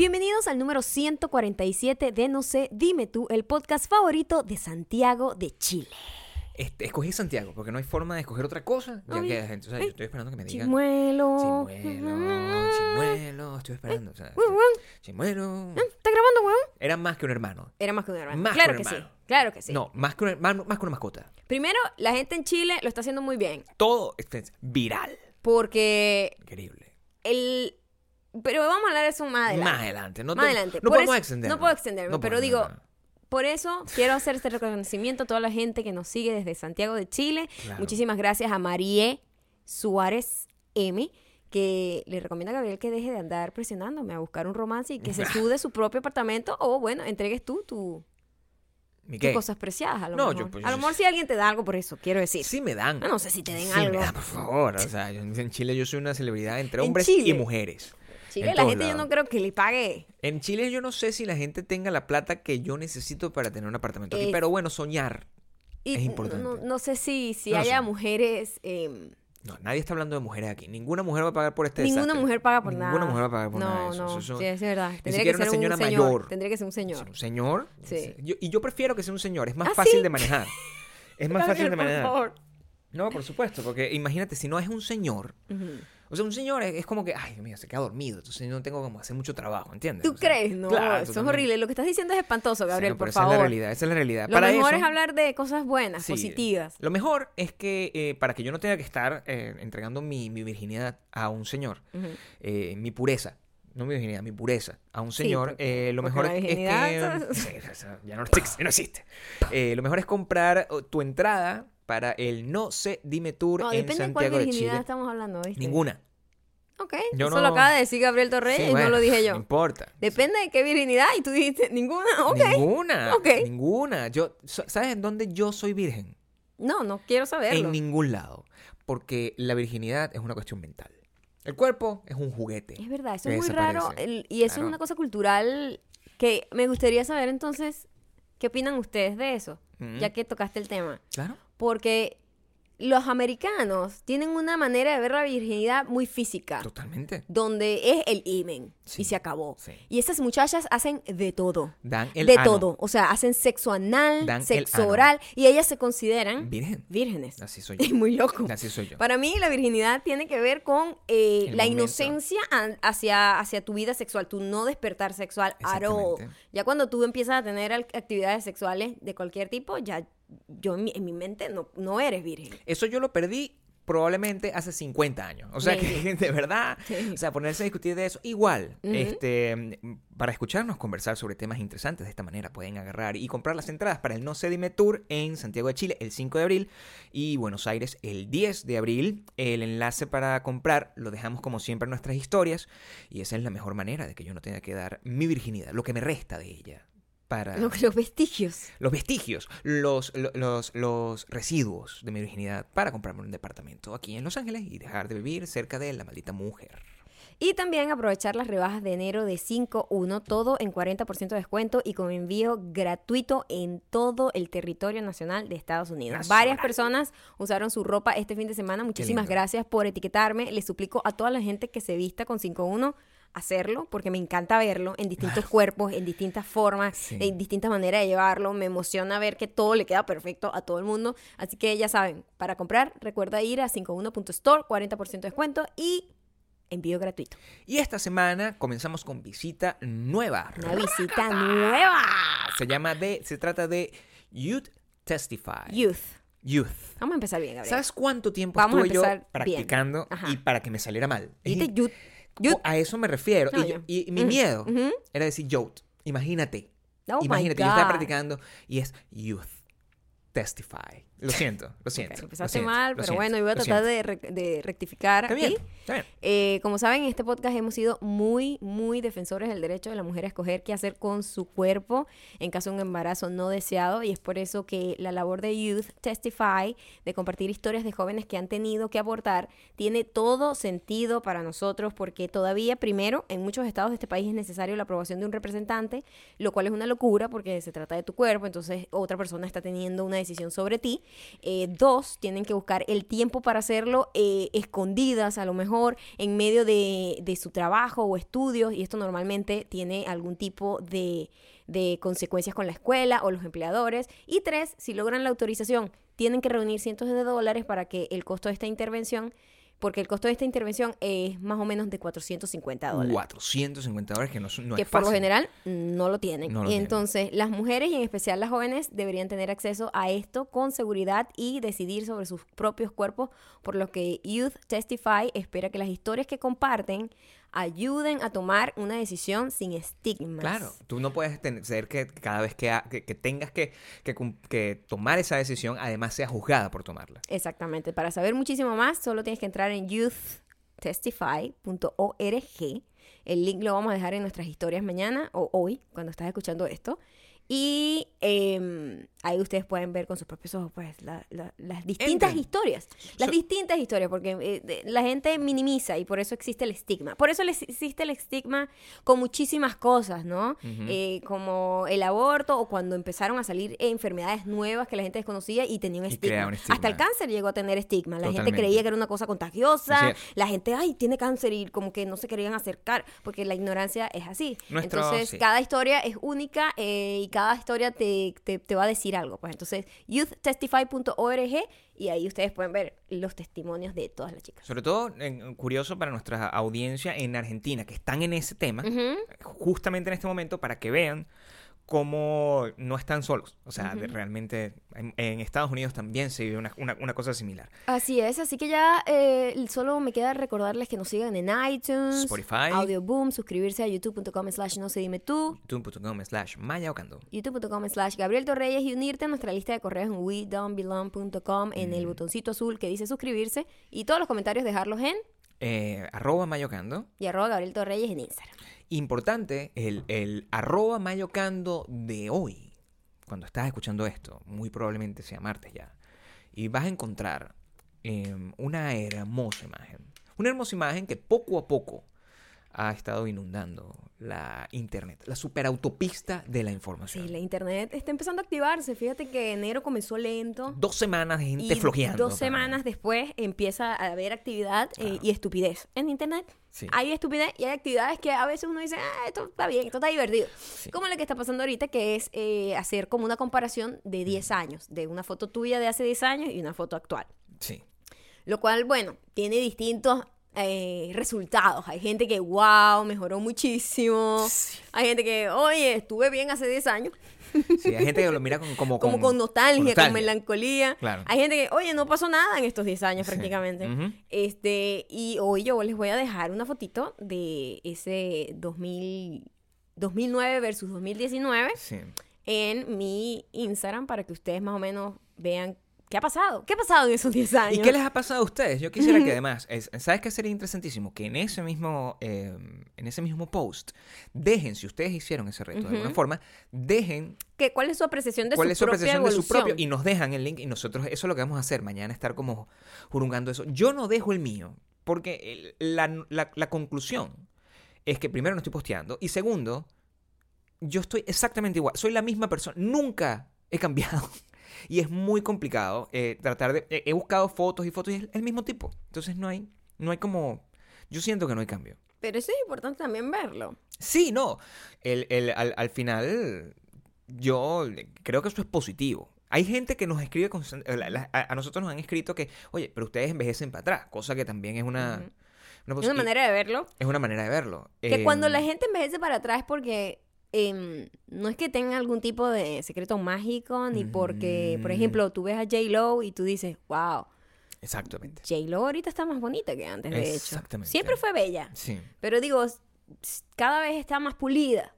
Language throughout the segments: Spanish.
Bienvenidos al número 147 de No sé, dime tú, el podcast favorito de Santiago de Chile. Este, escogí Santiago porque no hay forma de escoger otra cosa. Ya Ay, que, gente, o sea, yo estoy esperando que me digan. Chimuelo. Chimuelo, chimuelo, estoy esperando. O sea, chimuelo. ¿Estás grabando, weón? Era más que un hermano. Era más que un hermano. Más claro que que un sí. hermano. Claro que sí. No, más que, un hermano, más que una mascota. Primero, la gente en Chile lo está haciendo muy bien. Todo es viral. Porque Increíble. el. Pero vamos a hablar de eso más adelante. Más adelante. No, Más te- adelante. No podemos extendernos. No puedo extenderme, No pero digo, no, por eso quiero hacer este reconocimiento a toda la gente que nos sigue desde Santiago de Chile. Claro. Muchísimas gracias a Marie Suárez M, que le recomienda a Gabriel que deje de andar presionándome a buscar un romance y que se sude su propio apartamento o, bueno, entregues tú tu, ¿Mi tus cosas preciadas. A lo No, mejor, yo, pues, a lo mejor si alguien te da algo por eso, quiero decir. Sí me dan. No sé si te den Sí algo. me dan, por favor. O sea, yo- en Chile yo soy una celebridad entre En hombres y mujeres. Chile, en la gente yo no creo que le pague. En Chile yo no sé si la gente tenga la plata que yo necesito para tener un apartamento aquí, pero bueno, soñar. Y Es importante. No, no sé si, si No haya sé. mujeres... em, No, nadie está hablando de mujeres aquí. Ninguna mujer va a pagar por este Ninguna desastre. mujer paga por nada. Ninguna mujer va a pagar por no, nada de eso. No, Eso- sí, es verdad. Tendría que siquiera ser una señora un señor. mayor. Tendría que ser un señor. un señor. Sí. Yo- y yo prefiero que sea un señor. Es más ¿Ah, fácil sí? de manejar. Es más fácil de por manejar. favor. No, por supuesto. Porque imagínate, si no es un señor. O sea, un señor es, es como que, ay, Dios mío, se queda dormido. Entonces no tengo como hacer mucho trabajo, ¿entiendes? ¿Tú O sea, crees? No, claro, eso es horrible. Lo que estás diciendo es espantoso, Sí, Gabriel, no, por esa favor. es la realidad. Esa es la realidad. Lo Para mejor eso- es hablar de cosas buenas, Sí. positivas. Lo mejor es que eh, para que yo no tenga que estar eh, entregando mi, mi virginidad a un señor, eh, mi pureza, no mi virginidad, mi pureza a un Sí, señor, porque- eh, lo mejor es, que... Sí, ya no existe. no existe. Eh, lo mejor es comprar tu entrada para el No sé, dime tour No, en depende de cuál de virginidad Chile. estamos hablando, ¿viste? Ninguna. Ok, Yo eso no- lo acaba de decir Gabriel Torreyes Sí, y no lo dije No yo. importa. Depende de qué virginidad y tú dijiste ninguna. Ok. Ninguna. Ok. Ninguna. Yo, ¿Sabes en dónde yo soy virgen? No, no quiero saberlo. En ningún lado. Porque la virginidad es una cuestión mental. El cuerpo es un juguete. Es verdad, eso es muy raro el- y eso Claro. es una cosa cultural que me gustaría saber entonces qué opinan ustedes de eso, Mm. ya que tocaste el tema. Claro. Porque los americanos tienen una manera de ver la virginidad muy física, Totalmente. donde es el imen Sí, y se acabó. sí. Y esas muchachas hacen de todo. Dan el de ano. todo. O sea, hacen sexo anal, Dan sexo ano. oral y ellas se consideran Virgen. vírgenes. Así soy yo. Es muy loco. Así soy yo. Para mí la virginidad tiene que ver con eh, la momento. inocencia hacia, hacia tu vida sexual, tu no despertar sexual. Exactamente. Ya cuando tú empiezas a tener actividades sexuales de cualquier tipo, ya yo en mi, en mi mente no, no eres virgen. Eso yo lo perdí probablemente hace 50 años. O sea que, de verdad, Sí. o sea, ponerse a discutir de eso. Igual, este, para escucharnos conversar sobre temas interesantes de esta manera, pueden agarrar y comprar las entradas para el No Se Dime Tour en Santiago de Chile el 5 de abril y Buenos Aires el 10 de abril. El enlace para comprar lo dejamos como siempre en nuestras historias y esa es la mejor manera de que yo no tenga que dar mi virginidad, lo que me resta de ella. Para Los, los vestigios. los vestigios, los, lo- los, los residuos de mi virginidad para comprarme un departamento aquí en Los Ángeles y dejar de vivir cerca de la maldita mujer. Y también aprovechar las rebajas de enero de 5.1, todo en 40% de descuento y con envío gratuito en todo el territorio nacional de Estados Unidos. Nacional. Varias personas usaron su ropa este fin de semana. Muchísimas gracias por etiquetarme. Les suplico a toda la gente que se vista con 5.1 hacerlo porque me encanta verlo en distintos cuerpos, en distintas formas, Sí. en distintas maneras de llevarlo. Me emociona ver que todo le queda perfecto a todo el mundo. Así que ya saben, para comprar recuerda ir a 51.store, 40% de descuento y envío gratuito. Y esta semana comenzamos con visita nueva. Una visita nueva. Se llama de, se trata de Youth Testify. Youth. Youth. Vamos a empezar bien, Gabriel. ¿Sabes cuánto tiempo Vamos estuve yo practicando y para que me saliera mal? Dijiste youth. Youth. A eso me refiero. No, y, yo- mi Mm. miedo era decir youth. Imagínate. Oh Imagínate, yo estaba practicando y es youth. Testify. Lo siento, lo siento. Ok, lo empezaste siento, mal, pero siento, bueno, yo voy a tratar de, re- de rectificar Está bien, está bien. Eh, como saben, en este podcast hemos sido muy, muy defensores del derecho de la mujer a escoger qué hacer con su cuerpo en caso de un embarazo no deseado y es por eso que la labor de Youth Testify, de compartir historias de jóvenes que han tenido que abortar, tiene todo sentido para nosotros porque todavía, primero, en muchos estados de este país es necesario la aprobación de un representante, lo cual es una locura porque se trata de tu cuerpo, entonces otra persona está teniendo una decisión sobre ti Eh, dos, tienen que buscar el tiempo para hacerlo eh, escondidas, a lo mejor, en medio de, de su trabajo o estudios, y esto normalmente tiene algún tipo de, de consecuencias con la escuela o los empleadores. Y tres, si logran la autorización, tienen que reunir cientos de dólares para que el costo de esta intervención porque el costo de esta intervención es más o menos de 450 dólares. 450 dólares que no, no que es por lo general no lo tienen. No lo tienen. entonces las mujeres y en especial las jóvenes deberían tener acceso a esto con seguridad y decidir sobre sus propios cuerpos, por lo que Youth Testify espera que las historias que comparten ayuden a tomar una decisión sin estigmas. Claro, tú no puedes ten- ser que cada vez que, ha- que- que tengas que, que que tomar esa decisión, además sea juzgada por tomarla. Exactamente. Para saber muchísimo más, solo tienes que entrar en youthtestify.org. El link lo vamos a dejar en nuestras historias mañana o hoy, cuando estás escuchando esto. Y em, ahí ustedes pueden ver con sus propios ojos pues, la- la- las distintas Entren. historias. Las So- distintas historias, porque eh, de- la gente minimiza y por eso existe el estigma. Por eso les- existe el estigma con muchísimas cosas, ¿no? Eh, como el aborto o cuando empezaron a salir enfermedades nuevas que la gente desconocía y tenía un Y estigma. crea un estigma. Hasta el cáncer llegó a tener estigma. La gente creía que era una cosa contagiosa. La gente, ay, tiene cáncer y como que no se querían acercar porque la ignorancia es así. Nuestro- Entonces, sí. cada historia es única eh, y cada historia te, te- te va a decir algo. Pues entonces, youthtestify.org y ahí ustedes pueden ver los testimonios de todas las chicas. Sobre todo, en- curioso para nuestra audiencia en Argentina, que están en ese tema, Ujú. justamente en este momento, para que vean cómo no están solos. O sea, de- realmente en, en Estados Unidos también se vive una, una- una cosa similar. Así es, así que ya eh, solo me queda recordarles que nos sigan en iTunes, Spotify. Audio Boom, suscribirse a youtube.com slash no se dime tú, youtube.com slash mayaocando. youtube.com slash Gabriel Torreyes y unirte a nuestra lista de correos en wedon'tbelong.com en Mm. el botoncito azul que dice suscribirse y todos los comentarios dejarlos en Eh, arroba mayocando. y arroba Gabriel Torreyes en Instagram. Importante, el, el arroba mayocando de hoy, cuando estás escuchando esto, muy probablemente sea martes ya, y vas a encontrar em, una hermosa imagen. Una hermosa imagen que poco a poco ha estado inundando la internet, la superautopista de la información. Sí, la internet está empezando a activarse. Fíjate que enero comenzó lento. Dos semanas de gente Y flojeando. dos semanas después empieza a haber actividad eh, y estupidez en internet. Sí. Hay estupidez y hay actividades que a veces uno dice, ah, esto está bien, esto está divertido. Sí. Como la que está pasando ahorita, que es eh, hacer como una comparación de 10 años, de una foto tuya de hace 10 años y una foto actual. Sí. Lo cual, bueno, tiene distintos eh, resultados. Hay gente que, wow, mejoró muchísimo. Sí. Hay gente que, oye, estuve bien hace 10 años. Sí, hay gente que lo mira con- como, Como con nostalgia, con, nostalgia. melancolía. Claro. Hay gente que, oye, no pasó nada en estos 10 años Sí. prácticamente. Este, y hoy yo les voy a dejar una fotito de ese 2000, 2009 versus 2019 Sí. en mi Instagram para que ustedes más o menos vean qué ha pasado. ¿Qué ha pasado en esos 10 años? ¿Y qué les ha pasado a ustedes? Yo quisiera que además, es- ¿sabes qué sería interesantísimo? Que en ese mismo, eh, en ese mismo post, dejen, si ustedes hicieron ese reto de alguna forma, dejen ¿Qué- ¿Cuál es su apreciación de cuál su es su apreciación de su propio y nos dejan el link y nosotros eso es lo que vamos a hacer mañana, estar como jurungando eso. Yo no dejo el mío porque el- la, la- la conclusión es que primero no estoy posteando y segundo, yo estoy exactamente igual, soy la misma persona, nunca he cambiado. Y es muy complicado eh, tratar de... He, he buscado fotos y fotos y es el mismo tipo. Entonces no hay, no hay como... Yo siento que no hay cambio. Pero eso es importante también verlo. Sí, no. El, el- al, al final, yo creo que eso es positivo. Hay gente que nos escribe, a, nosotros nos han escrito que, oye, pero ustedes envejecen para atrás, cosa que también es una, una, Es una manera de verlo. es una manera de verlo. Que cuando Em, la gente envejece para atrás es porque em, no es que tenga algún tipo de secreto mágico, ni porque, por Mm. ejemplo, tú ves a J-Lo y tú dices, wow, Exactamente. J-Lo ahorita está más bonita que antes, de hecho. Exactamente. Siempre fue bella, Sí. pero digo, cada vez está más pulida.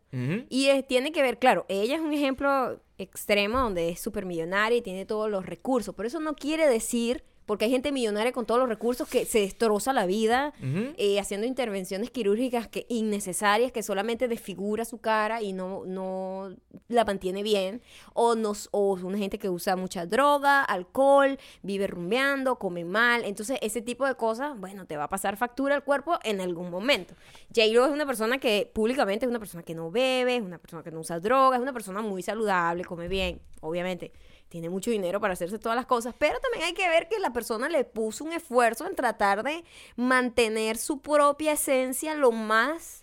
Y es- tiene que ver, claro, ella es un ejemplo extremo donde es súper millonaria y tiene todos los recursos, pero eso no quiere decir, porque hay gente millonaria con todos los recursos que se destroza la vida eh, haciendo intervenciones quirúrgicas que innecesarias que solamente desfigura su cara y no, no la mantiene bien. O nos o una gente que usa mucha droga alcohol vive rumbeando come mal. Entonces ese tipo de cosas bueno te va a pasar factura al cuerpo en algún momento. J-Lo es una persona que públicamente es una persona que no bebe es una persona que no usa droga es una persona muy saludable come bien obviamente tiene mucho dinero para hacerse todas las cosas, pero también hay que ver que la persona le puso un esfuerzo en tratar de mantener su propia esencia lo más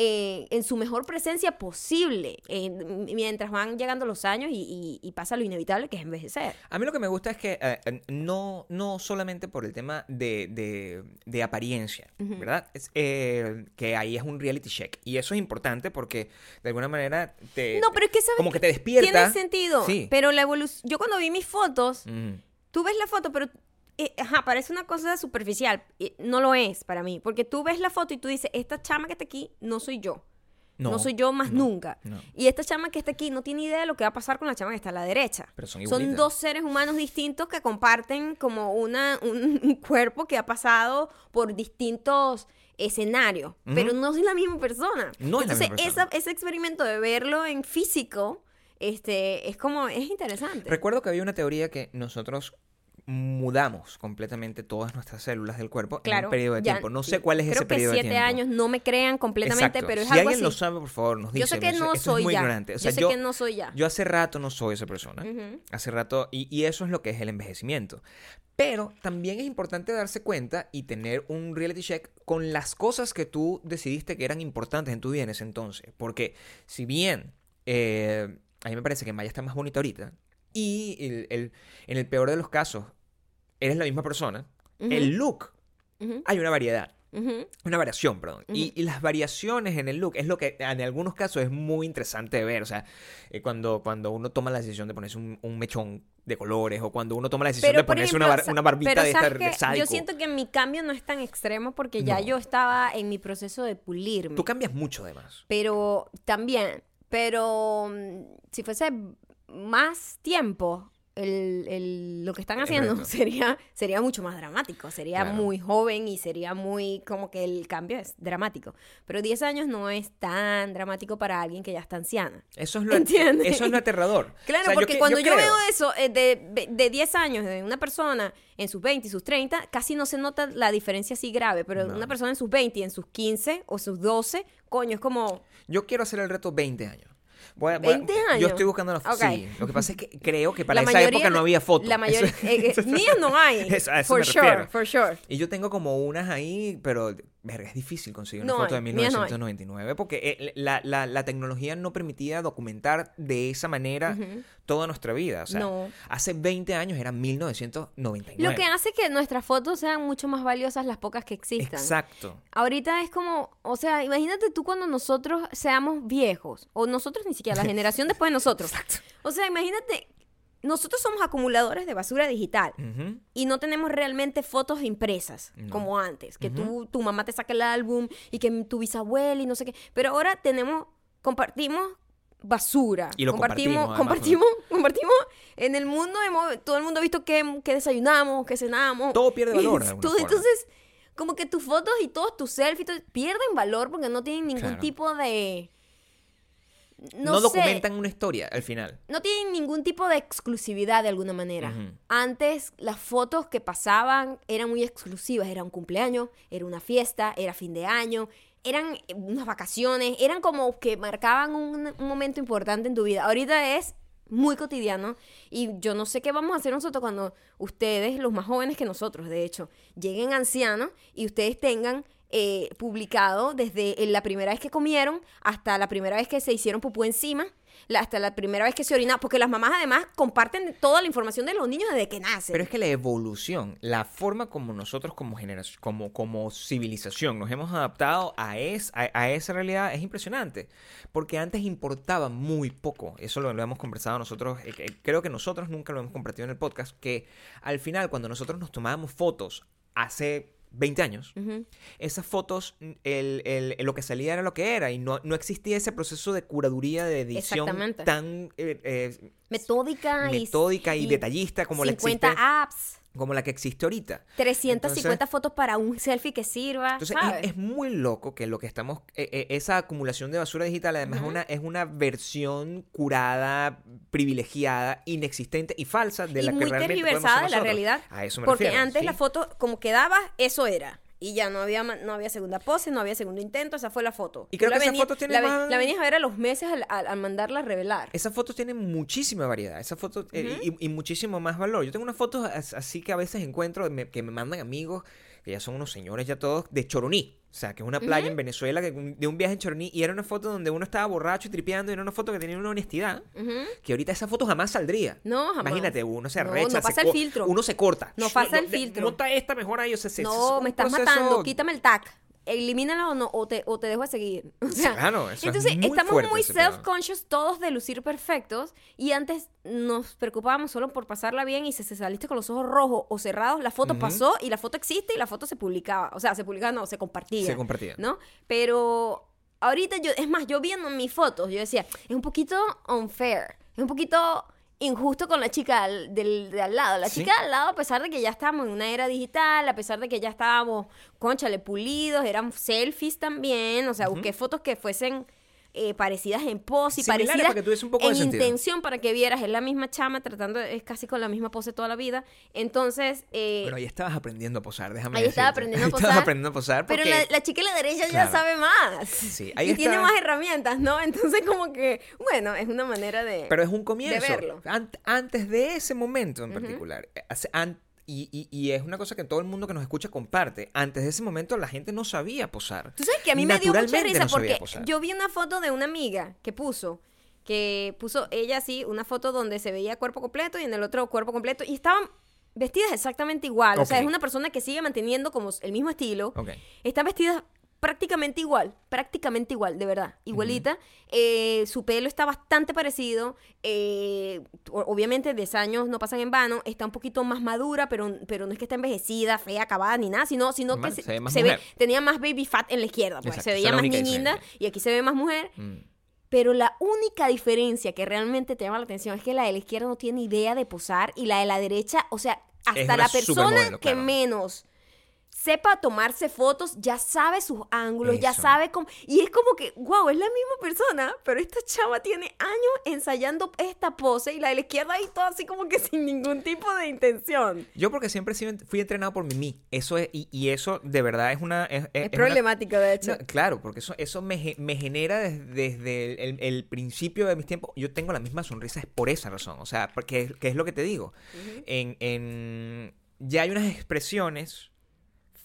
eh, en su mejor presencia posible eh, mientras van llegando los años y, y- y pasa lo inevitable que es envejecer. A mí lo que me gusta es que eh, eh, no, no solamente por el tema de, de- de apariencia, ¿verdad? Es, que ahí es un reality check. Y eso es importante porque de alguna manera te... No, pero es que sabes como que te despierta. Tiene sentido, Sí. pero la evolución... Yo cuando vi mis fotos, Ujú. tú ves la foto, pero... eh, ajá, parece una cosa superficial. eh, No lo es para mí. Porque tú ves la foto y tú dices, esta chama que está aquí no soy yo. No, soy yo más no, nunca. no. Y esta chama que está aquí no tiene idea de lo que va a pasar con la chama que está a la derecha. Pero son igualitas. dos seres humanos distintos que comparten como una, un, un cuerpo que ha pasado por distintos escenarios. Pero no es la misma persona. No es la Entonces, misma persona. esa- ese experimento de verlo en físico, este, es como, es interesante. Recuerdo que había una teoría que nosotros mudamos completamente todas nuestras células del cuerpo en un periodo de ya- tiempo. No sé cuál es creo ese periodo de siete tiempo. años, no me crean completamente, Exacto. pero es si algo alguien así. lo sabe, por favor, nos dice. yo sé que no soy muy ya. ignorante. O sea, yo sé yo, que no soy ya. yo hace rato no soy esa persona. Hace rato, y, y eso es lo que es el envejecimiento. Pero también es importante darse cuenta y tener un reality check con las cosas que tú decidiste que eran importantes en tu vida en ese entonces. Porque si bien eh, a mí me parece que Maya está más bonita ahorita, y el- el- en el peor de los casos, eres la misma persona, Ujú. el look, Ujú, hay una variedad. ujú. Una variación, perdón. y, y las variaciones en el look es lo que en algunos casos es muy interesante de ver. O sea, eh, cuando, cuando uno toma la decisión de ponerse un, un mechón de colores o cuando uno toma la decisión de por ponerse ejemplo, una, bar- una barbita pero de ¿sabes estar de sádico. Yo siento que mi cambio no es tan extremo porque ya No. yo estaba en mi proceso de pulirme. Tú cambias mucho además. Pero también, pero mm, si fuese más tiempo, el, el- lo que están haciendo reto. sería, sería mucho más dramático. Sería Claro. muy joven y sería muy como que el cambio es dramático. Pero 10 años no es tan dramático para alguien que ya está anciana. Eso es lo, ¿Entiendes? eso es lo aterrador. Claro, O sea, yo porque que- cuando yo, creo- veo eso eh, de, de 10 años de una persona en sus 20 y sus 30, casi no se nota la diferencia así grave, pero No. una persona en sus 20 y en sus 15 o sus 12, coño, es como... Yo quiero hacer el reto 20 años. Voy a- voy a- 20 años. Yo estoy buscando la foto. Ok. Sí, lo que pasa es que creo que para la esa época no había fotos. La mayoría... Eh, eh, mías no hay. Eso- a eso for me sure, refiero. for sure. Y yo tengo como unas ahí, pero verga, es difícil conseguir una No foto hay, de mías no hay. 1999 porque eh, la, la- la tecnología no permitía documentar de esa manera toda nuestra vida. O sea, No. hace 20 años era 1999. Lo que hace que nuestras fotos sean mucho más valiosas las pocas que existan. Exacto. Ahorita es como, o sea, imagínate tú cuando nosotros seamos viejos, o nosotros ni siquiera, la generación después de nosotros. O sea, imagínate, nosotros somos acumuladores de basura digital y no tenemos realmente fotos impresas No. como antes, que tú, tu mamá te saca el álbum y que tu bisabuela y no sé qué. Pero ahora tenemos, compartimos basura. Y lo compartimos, compartimos, compartimos en el mundo, hemos- todo el mundo ha visto que, que desayunamos, que cenamos. Todo pierde valor de. Entonces, como que tus fotos y todos tus selfies pierden valor porque no tienen ningún Claro. tipo de... No, documentan una historia al final. no tienen ningún tipo de exclusividad de alguna manera. Antes las fotos que pasaban eran muy exclusivas, era un cumpleaños, era una fiesta, era fin de año, eran unas vacaciones, eran como que marcaban un, un momento importante en tu vida. Ahorita es muy cotidiano y yo no sé qué vamos a hacer nosotros cuando ustedes, los más jóvenes que nosotros, de hecho, lleguen ancianos y ustedes tengan eh, publicado desde la primera vez que comieron hasta la primera vez que se hicieron pupú encima, hasta la primera vez que se orinaron, porque las mamás además comparten toda la información de los niños desde que nacen. Pero es que la evolución, la forma como nosotros como generación, como, como civilización nos hemos adaptado a, es, a, esa realidad es impresionante. Porque antes importaba muy poco. Eso lo, lo hemos conversado nosotros. eh, creo que nosotros nunca lo hemos compartido en el podcast. Que al final, cuando nosotros nos tomábamos fotos hace 20 años, esas fotos, el, el- lo que salía era lo que era. Y no, no existía ese proceso de curaduría, de edición tan eh, eh, Metódica, y- metódica y, detallista como la 50 existe apps, como la que existe ahorita. 350 Entonces- fotos para un selfie que sirva, Entonces ¿sabes? es, es muy loco que lo que estamos, eh, eh, esa acumulación de basura digital además es, una, es una versión curada, privilegiada, inexistente y falsa de y la que muy realmente podemos tergiversada de la realidad. A eso me Porque refiero, antes sí. la foto, como quedaba, eso era. Y ya no había, no había segunda pose, no había segundo intento, esa fue la foto. Y creo que esa venía- foto tiene la, más- la venías a ver a los meses al, al- al mandarla a revelar. Esas fotos tienen muchísima variedad, esas fotos eh, y, y muchísimo más valor. Yo tengo unas fotos as- así que a veces encuentro me- que me mandan amigos, que ya son unos señores ya todos, de Choroní. O sea, que es una playa en Venezuela, que, de un viaje en Choroní, y era una foto donde uno estaba borracho y tripeando, y era una foto que tenía una honestidad, que ahorita esa foto jamás saldría. No, jamás. Imagínate, uno se arrecha, no se pasa el co- filtro. uno se corta. No pasa el de- filtro. Monta esta mejor ahí, o sea, se- No, me estás proceso- matando, quítame el tag. Elimínalo o, no, o, te, o te dejo de seguir. O sea, Claro, eso es entonces muy estamos fuerte muy self-conscious todos de lucir perfectos y antes nos preocupábamos solo por pasarla bien y si se saliste con los ojos rojos o cerrados, la foto pasó y la foto existe y la foto se publicaba. O sea, se publicaba, no, se compartía. Se compartía. ¿No? Pero ahorita yo, es más, yo viendo mis fotos, yo decía, es un poquito unfair, es un poquito injusto con la chica del, de al lado. La Sí. chica de al lado, a pesar de que ya estábamos en una era digital, a pesar de que ya estábamos, conchale, pulidos, eran selfies también, o sea, busqué fotos que fuesen eh, parecidas en pose y Similares parecidas para que tuviese un poco de en intención para que vieras, es la misma chama, tratando, es casi con la misma pose toda la vida. Entonces, eh, Pero ahí estabas aprendiendo a posar, déjame Ahí estaba aprendiendo a Estabas posar, aprendiendo a posar porque... pero la, la chica de la derecha ya sabe más. Sí, ahí y tiene más herramientas, ¿no? Entonces, como que, bueno, es una manera de. Pero es un comienzo. verlo. Ant- antes de ese momento en particular. eh, y, y- y es una cosa que todo el mundo que nos escucha comparte. Antes de ese momento la gente no sabía posar. Tú sabes que a mí me dio mucha risa no porque yo vi una foto de una amiga que puso, que puso ella así, una foto donde se veía cuerpo completo y en el otro cuerpo completo y estaban vestidas exactamente igual. O sea, es una persona que sigue manteniendo como el mismo estilo. Ok. Están vestidas prácticamente igual, prácticamente igual, de verdad, igualita. Eh, su pelo está bastante parecido. eh, obviamente, 10 años no pasan en vano. Está un poquito más madura, pero, pero no es que está envejecida, fea, acabada, ni nada, sino, sino que se, se ve se tenía más baby fat en la izquierda. Pues. Exacto, Se veía más niñinda y aquí se ve más mujer. Mm. Pero la única diferencia que realmente te llama la atención es que la de la izquierda no tiene idea de posar y la de la derecha, o sea, hasta la persona que claro. menos sepa tomarse fotos, ya sabe sus ángulos, ya sabe cómo... Y es como que, wow, es la misma persona, pero esta chava tiene años ensayando esta pose y la de la izquierda ahí todo así como que sin ningún tipo de intención. Yo porque siempre fui entrenado por Mimi. Eso es, y, y eso de verdad es una... Es, es- Es es una- problemático, de hecho. No, claro, porque eso, eso me, me genera des- desde, el, el principio de mis tiempos. Yo tengo la misma sonrisa es por esa razón. O sea, porque es, que es lo que te digo. en, en- ya hay unas expresiones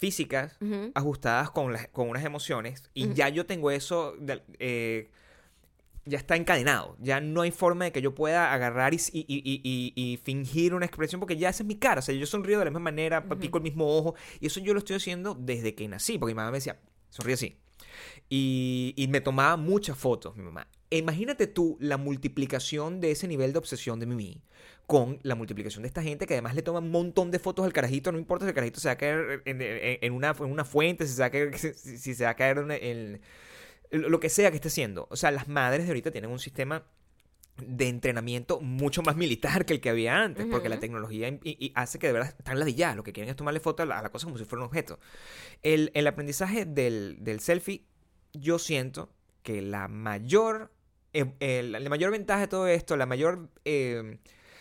físicas ajustadas con, las, con unas emociones y ya yo tengo eso, de- eh, ya está encadenado. Ya no hay forma de que yo pueda agarrar y, y- y- y- y fingir una expresión porque ya esa es mi cara. O sea, yo sonrío de la misma manera, pico el mismo ojo y eso yo lo estoy haciendo desde que nací porque mi mamá me decía, sonríe así. Y, y me tomaba muchas fotos, mi mamá. Imagínate tú la multiplicación de ese nivel de obsesión de Mimi con la multiplicación de esta gente que además le toma un montón de fotos al carajito. No importa si el carajito se va a caer en, en- en una, en una fuente, si se va a caer, si, si se va a caer en, lo que sea que esté haciendo. O sea, las madres de ahorita tienen un sistema de entrenamiento mucho más militar que el que había antes, porque la tecnología im- y- y hace que de verdad están ladilladas, lo que quieren es tomarle foto a la, a la cosa como si fuera un objeto. El, el aprendizaje del, del selfie, yo siento que la mayor, eh, eh, la, mayor ventaja de todo esto, la mayor eh,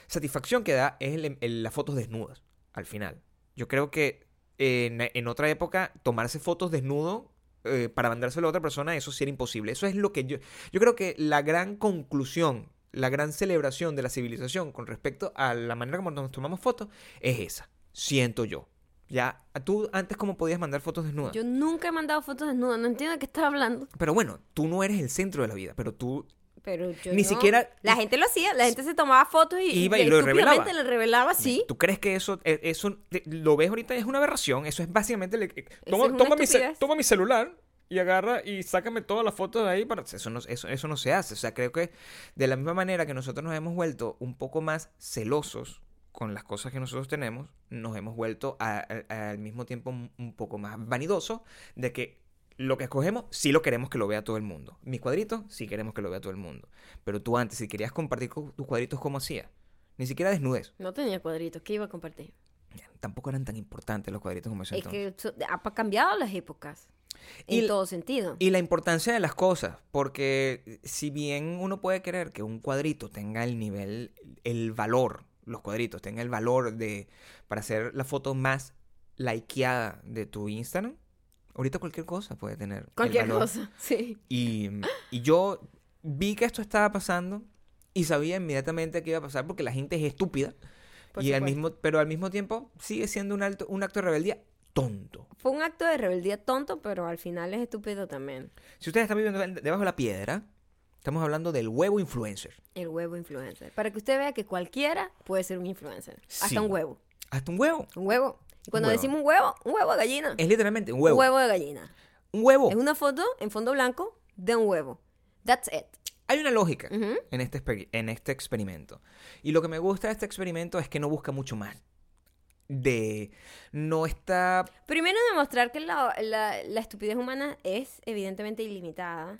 satisfacción que da es el- el- las fotos desnudas, al final. Yo creo que en, en otra época tomarse fotos desnudo eh, para mandárselo a otra persona, eso sí era imposible. Eso es lo que yo... Yo creo que la gran conclusión, la gran celebración de la civilización con respecto a la manera como nos tomamos fotos es esa. Siento yo. Ya, tú antes cómo podías mandar fotos desnudas. Yo nunca he mandado fotos desnudas, no entiendo de qué estás hablando. Pero bueno, tú no eres el centro de la vida, pero tú Pero yo Ni no. siquiera- La gente lo hacía, la gente se tomaba fotos y, Iba y y lo revelaba. le revelaba así. ¿Tú crees que eso, eh, eso lo ves ahorita? Es una aberración. Eso es básicamente. le- eh, toma, es toma mi ce- estupidez. toma mi celular y agarra y sácame todas las fotos de ahí. Para... Eso, no, eso, eso no se hace. O sea, creo que de la misma manera que nosotros nos hemos vuelto un poco más celosos con las cosas que nosotros tenemos, nos hemos vuelto a- a- al mismo tiempo un, un poco más vanidosos de que lo que escogemos sí lo queremos que lo vea todo el mundo. Mis cuadritos sí queremos que lo vea todo el mundo. Pero tú antes, si querías compartir tus cuadritos, ¿cómo hacías? Ni siquiera desnudez. No tenía cuadritos, ¿qué iba a compartir? Tampoco eran tan importantes los cuadritos como eso Es entonces. que ha cambiado las épocas. Y En todo sentido. Y la importancia de las cosas, porque si bien uno puede querer que un cuadrito tenga el nivel, el valor, los cuadritos, tenga el valor de para hacer la foto más likeada de tu Instagram, Ahorita cualquier cosa puede tener. Cualquier cosa, sí. Y, y yo vi que esto estaba pasando y sabía inmediatamente que iba a pasar porque la gente es estúpida. Por y al mismo, pero al mismo tiempo sigue siendo un, alto, un acto de rebeldía tonto. Fue un acto de rebeldía tonto, pero al final es estúpido también. Si ustedes están viviendo debajo de la piedra, estamos hablando del huevo influencer. El huevo influencer. Para que usted vea que cualquiera puede ser un influencer. Hasta un huevo. Hasta un huevo. Un huevo. Y cuando huevo. decimos un huevo, un huevo de gallina. Es literalmente un huevo. Un huevo de gallina. Un huevo. Es una foto en fondo blanco de un huevo. That's it. Hay una lógica en, este en este experimento. Y lo que me gusta de este experimento es que no busca mucho más. De. No está. Primero demostrar que la, la- la estupidez humana es evidentemente ilimitada.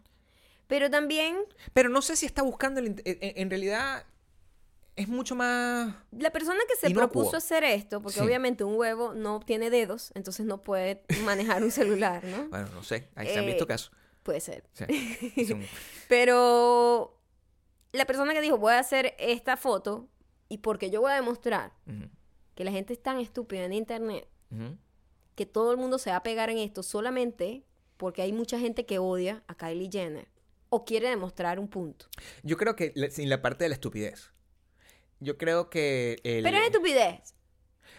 Pero también Pero no sé si está buscando. el int- en, en realidad. Es mucho más. la persona que se Inocuo. propuso hacer esto, porque Sí. obviamente un huevo no tiene dedos, entonces no puede manejar un celular, ¿no? Bueno, no sé. Ahí se han Eh, visto casos. Puede ser. Sí. Es un- Pero la persona que dijo, voy a hacer esta foto y porque yo voy a demostrar que la gente es tan estúpida en internet que todo el mundo se va a pegar en esto solamente porque hay mucha gente que odia a Kylie Jenner o quiere demostrar un punto. Yo creo que sin la parte de la estupidez. Yo creo que. El... Pero es estupidez.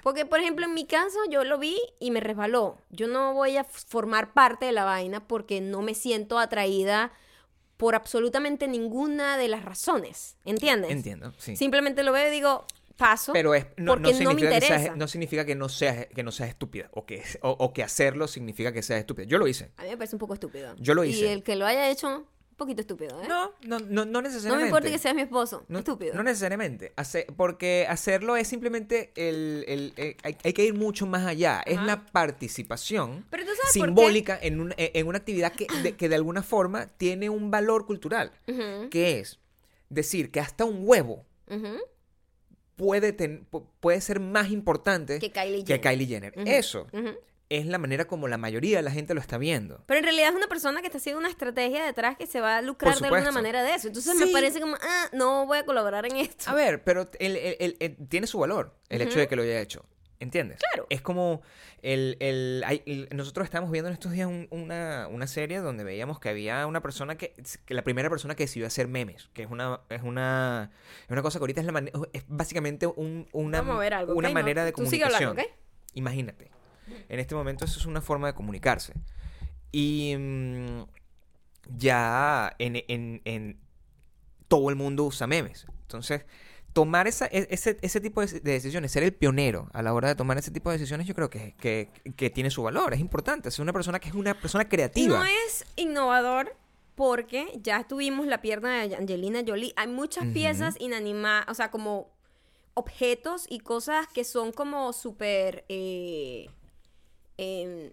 Porque, por ejemplo, en mi caso, yo lo vi y me resbaló. Yo no voy a formar parte de la vaina porque no me siento atraída por absolutamente ninguna de las razones. ¿Entiendes? Entiendo, sí. Simplemente lo veo y digo, paso. Pero es, no, porque no no me significa que seas- interesa. no significa que no seas, que no seas estúpida. O que, o, o que hacerlo significa que seas estúpida. Yo lo hice. A mí me parece un poco estúpido. Yo lo Y hice. el que lo haya hecho, un poquito estúpido, ¿eh? No, no, no, no No necesariamente. me importa que seas mi esposo. No, estúpido. no necesariamente. Hace- porque hacerlo es simplemente el... el- el- hay, hay que ir mucho más allá. Es la participación Pero tú sabes simbólica en, un- en una actividad que de, que de alguna forma tiene un valor cultural. Que es decir que hasta un huevo puede, ten- puede ser más importante Que Kylie que Jenner. Kylie Jenner. Ujú, Eso. Es la manera como la mayoría de la gente lo está viendo. Pero en realidad es una persona que está haciendo una estrategia detrás que se va a lucrar de alguna manera de eso. Entonces me parece como, ah, no voy a colaborar en esto. A ver, pero el- el- el- el- tiene su valor el hecho de que lo haya hecho. ¿Entiendes? Claro. Es como el, el- nosotros estábamos viendo en estos días un- una, una serie donde veíamos que había una persona que, que la primera persona que decidió hacer memes, que es una es una es una cosa que ahorita es la mane- es básicamente un- una Vamos a ver algo, una ¿ok? manera No, de tú sigue comunicación. hablando, ¿ok? Imagínate. En este momento eso es una forma de comunicarse. Y mm, ya en, en- en- todo el mundo usa memes. Entonces, tomar esa, e- ese, ese tipo de, de decisiones, ser el pionero a la hora de tomar ese tipo de decisiones, yo creo que, que, que tiene su valor. Es importante. Ser una persona que es una persona creativa. No es innovador porque ya tuvimos la pierna de Angelina Jolie. Hay muchas piezas inanimadas, o sea, como objetos y cosas que son como súper... eh, em,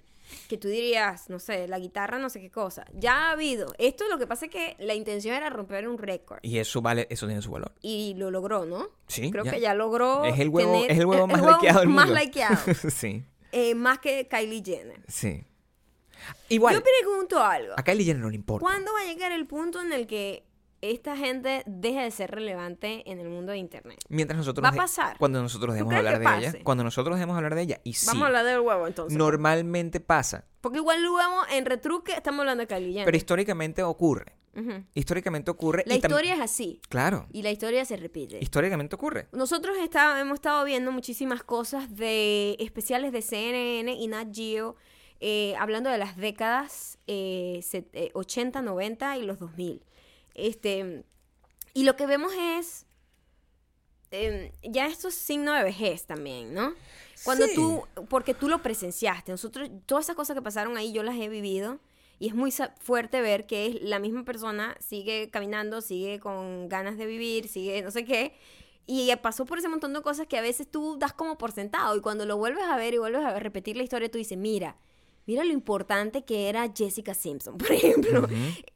que tú dirías, no sé, la guitarra, no sé qué cosa. Ya ha habido. Esto lo que pasa es que la intención era romper un récord. Y eso vale, eso tiene su valor. Y lo logró, ¿no? Sí, Creo ya. que ya logró. Es el huevo, tener- es el huevo el- más likeado del mundo. Más likeado. sí, Eh, más que Kylie Jenner. sí. Igual, Yo pregunto algo. a Kylie Jenner no le importa. ¿Cuándo va a llegar el punto en el que esta gente deje de ser relevante en el mundo de internet? Mientras nosotros Va a pasar. cuando nosotros dejemos hablar de pase? ella, cuando nosotros dejemos de hablar de ella y sí, Vamos a hablar del huevo entonces. normalmente pasa, Porque igual luego en retruque estamos hablando de Jenner. pero históricamente ocurre. Históricamente ocurre La historia es así. claro, Y la historia se repite. históricamente ocurre. Nosotros está- hemos estado viendo muchísimas cosas de especiales de CNN y Nat Geo, eh, hablando de las décadas eh, set- eh, 80, 90 y los 2000. Este, y lo que vemos es, eh, ya esto es signo de vejez también, ¿no? Cuando Sí. tú, porque tú lo presenciaste, nosotros, todas esas cosas que pasaron ahí yo las he vivido. Y es muy fuerte ver que es la misma persona, sigue caminando, sigue con ganas de vivir, sigue no sé qué. Y pasó por ese montón de cosas que a veces tú das como por sentado. Y cuando lo vuelves a ver y vuelves a repetir la historia, tú dices, mira, mira lo importante que era Jessica Simpson, por ejemplo.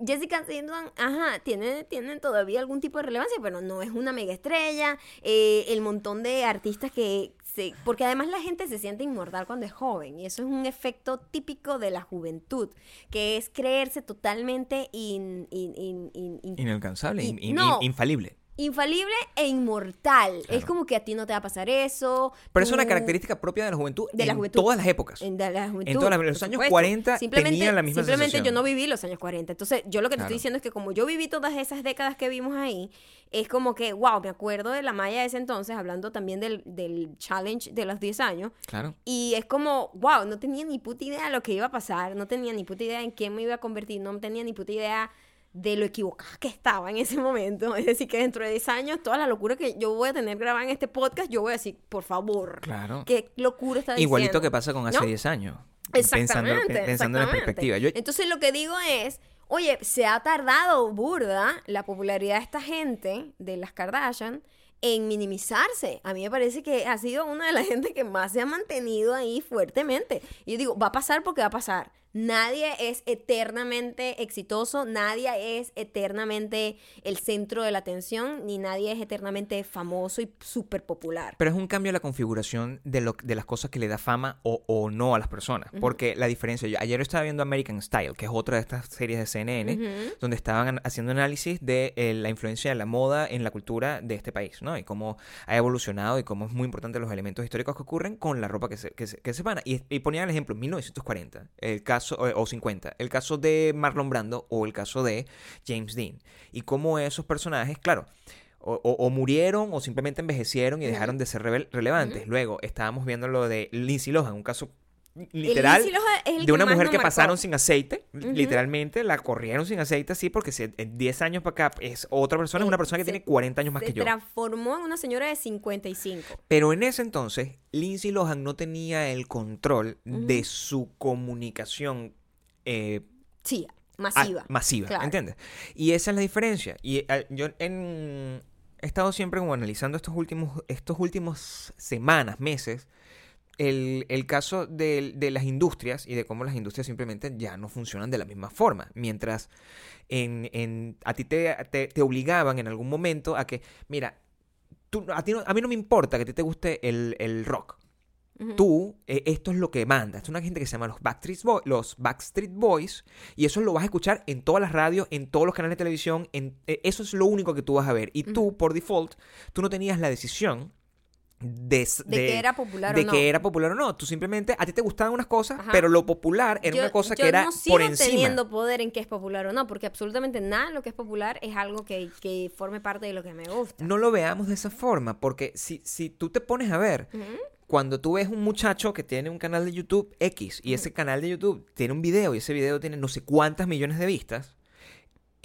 Jessica Simpson, ajá, tiene, tiene todavía algún tipo de relevancia, pero no es una mega estrella. Eh, el montón de artistas que se... Porque además la gente se siente inmortal cuando es joven. Y eso es un efecto típico de la juventud, que es creerse totalmente in- in- in- in- in- Inalcanzable, no. in- infalible. Infalible e inmortal. Es como que a ti no te va a pasar eso. Pero es una característica propia de la juventud de la en juventud. todas las épocas. En de la juventud, En todas las- los años supuesto. 40 simplemente, tenían la misma Simplemente sensación. yo no viví los años 40. Entonces, yo lo que te Claro. estoy diciendo es que como yo viví todas esas décadas que vimos ahí, es como que, wow, me acuerdo de la Maya de ese entonces, hablando también del, del challenge de los 10 años. Claro. Y es como, wow, no tenía ni puta idea de lo que iba a pasar, no tenía ni puta idea en qué me iba a convertir, no tenía ni puta idea de lo equivocada que estaba en ese momento. Es decir, que dentro de 10 años, toda la locura que yo voy a tener grabada en este podcast, yo voy a decir, por favor, Claro. qué locura está Igualito diciendo. que pasa con hace ¿No? 10 años. Pensando, Exactamente. pensando en la perspectiva. Yo, Entonces lo que digo es, oye, se ha tardado burda la popularidad de esta gente, de las Kardashian, en minimizarse. A mí me parece que ha sido una de las gente que más se ha mantenido ahí fuertemente. Y yo digo, va a pasar porque va a pasar. Nadie es eternamente exitoso, nadie es eternamente el centro de la atención, ni nadie es eternamente famoso y súper popular. Pero es un cambio en la configuración de, lo, de las cosas que le da fama o, o no a las personas. Porque la diferencia, yo ayer estaba viendo American Style, que es otra de estas series de CNN, donde estaban haciendo análisis de eh, la influencia de la moda en la cultura de este país, ¿no? Y cómo ha evolucionado y cómo es muy importante los elementos históricos que ocurren con la ropa que se, que se, que se van. Y, y ponían el ejemplo, 1940, el caso, o 50, el caso de Marlon Brando o el caso de James Dean. Y cómo esos personajes, claro, o, o- murieron o simplemente envejecieron y dejaron de ser rele- relevantes. Luego estábamos viendo lo de Lindsay Lohan, un caso literal de una mujer que marcó. pasaron sin aceite, literalmente la corrieron sin aceite así porque si en 10 años para acá es otra persona, es una persona que Se- tiene 40 años más se que yo. transformó en una señora de 55. Pero en ese entonces, Lindsay Lohan no tenía el control de su comunicación eh, Sí, a- masiva. masiva, Claro. ¿entiendes? Y esa es la diferencia. Y eh, yo en- he estado siempre como analizando estos últimos, estos últimos semanas, meses, el, el caso de, de las industrias y de cómo las industrias simplemente ya no funcionan de la misma forma. Mientras en, en- a ti te, te, te obligaban en algún momento a que, mira, tú, a, ti no- a mí no me importa que a ti te guste el, el rock. Tú, eh, esto es lo que manda. Es una gente que se llama los Backstreet, Boy- los Backstreet Boys. Y eso lo vas a escuchar en todas las radios, en todos los canales de televisión. En, eh, eso es lo único que tú vas a ver. Y tú, por default, tú no tenías la decisión de, que era popular o de no. que era popular o no. Tú simplemente, a ti te gustaban unas cosas, Ajá. pero lo popular era Yo- una cosa que era no sigo por encima. teniendo poder en qué es popular o no, porque absolutamente nada de lo que es popular es algo que, que forme parte de lo que me gusta. No lo veamos de esa forma, porque si, si tú te pones a ver, cuando tú ves un muchacho que tiene un canal de YouTube X y ese canal de YouTube tiene un video y ese video tiene no sé cuántas millones de vistas,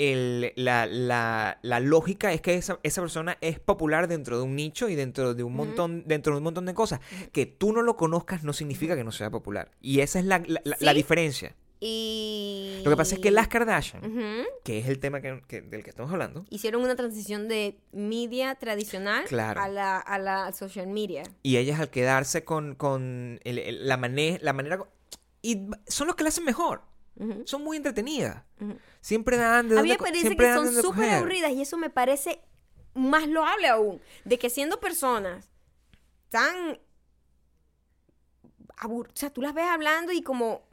el- la, la- la lógica es que esa, esa persona es popular dentro de un nicho y dentro de un montón, dentro de un montón de cosas. Que tú no lo conozcas no significa que no sea popular. Y esa es la, la- Sí. diferencia. Y... Lo que pasa es que las Kardashian, que es el tema que- que- del que estamos hablando, Hicieron una transición de media tradicional Claro. a, la, a la social media. Y ellas al quedarse con, con el- el- la, mane- la manera... Y son los que la hacen mejor. Son muy entretenidas. Ujú. Siempre dan de A mí me parece siempre que son súper aburridas y eso me parece más loable aún. De que siendo personas tan... abur- O sea, tú las ves hablando y como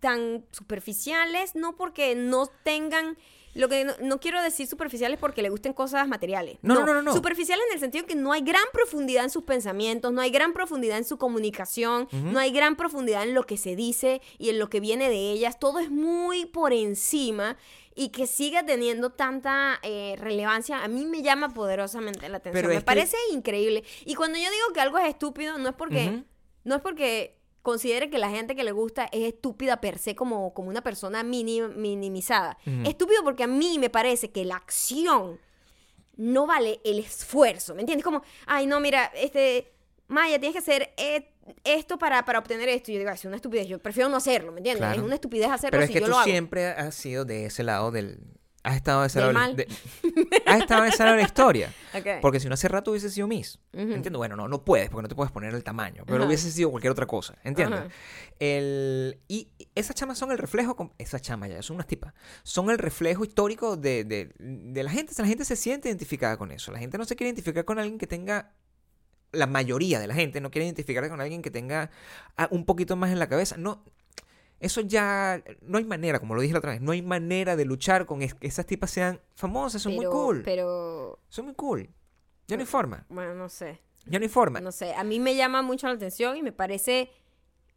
tan superficiales, no porque no tengan... Lo que no, no quiero decir superficiales porque le gusten cosas materiales. No, no, no, no, no. Superficiales en el sentido que no hay gran profundidad en sus pensamientos, no hay gran profundidad en su comunicación, no hay gran profundidad en lo que se dice y en lo que viene de ellas. Todo es muy por encima y que siga teniendo tanta eh, relevancia, a mí me llama poderosamente la atención. Pero me que- parece increíble. Y cuando yo digo que algo es estúpido, no es porque, no es porque considere que la gente que le gusta es estúpida per se como, como una persona mini- minimizada. Estúpido porque a mí me parece que la acción no vale el esfuerzo, ¿me entiendes? Como, ay, no, mira, este, Maya, tienes que hacer eh, esto para, para obtener esto. Y yo digo, "Ay, es una estupidez, yo prefiero no hacerlo, ¿me entiendes? Claro. Es una estupidez hacerlo Pero es si que yo tú lo hago. siempre has sido de ese lado del... Has estado de ese Del lado mal. de- has estado en de la historia. Ok. Porque si no hace rato hubiese sido Miss. Ujú. Entiendo, bueno, no, no puedes, porque no te puedes poner el tamaño. Pero Ajá. hubiese sido cualquier otra cosa. ¿Entiendes? Ajá. El, y esas chamas son el reflejo. com- Esas chamas ya, son unas tipas. Son el reflejo histórico de, de, de la gente. O sea, la gente se siente identificada con eso. La gente no se quiere identificar con alguien que tenga. La mayoría de la gente no quiere identificar con alguien que tenga ah, un poquito más en la cabeza. No. Eso ya no hay manera, como lo dije la otra vez, no hay manera de luchar con es- que esas tipas sean famosas, son pero, muy cool. Pero, Son muy cool. Ya no hay forma. bueno, no sé. Ya no hay forma. No sé, a mí me llama mucho la atención y me parece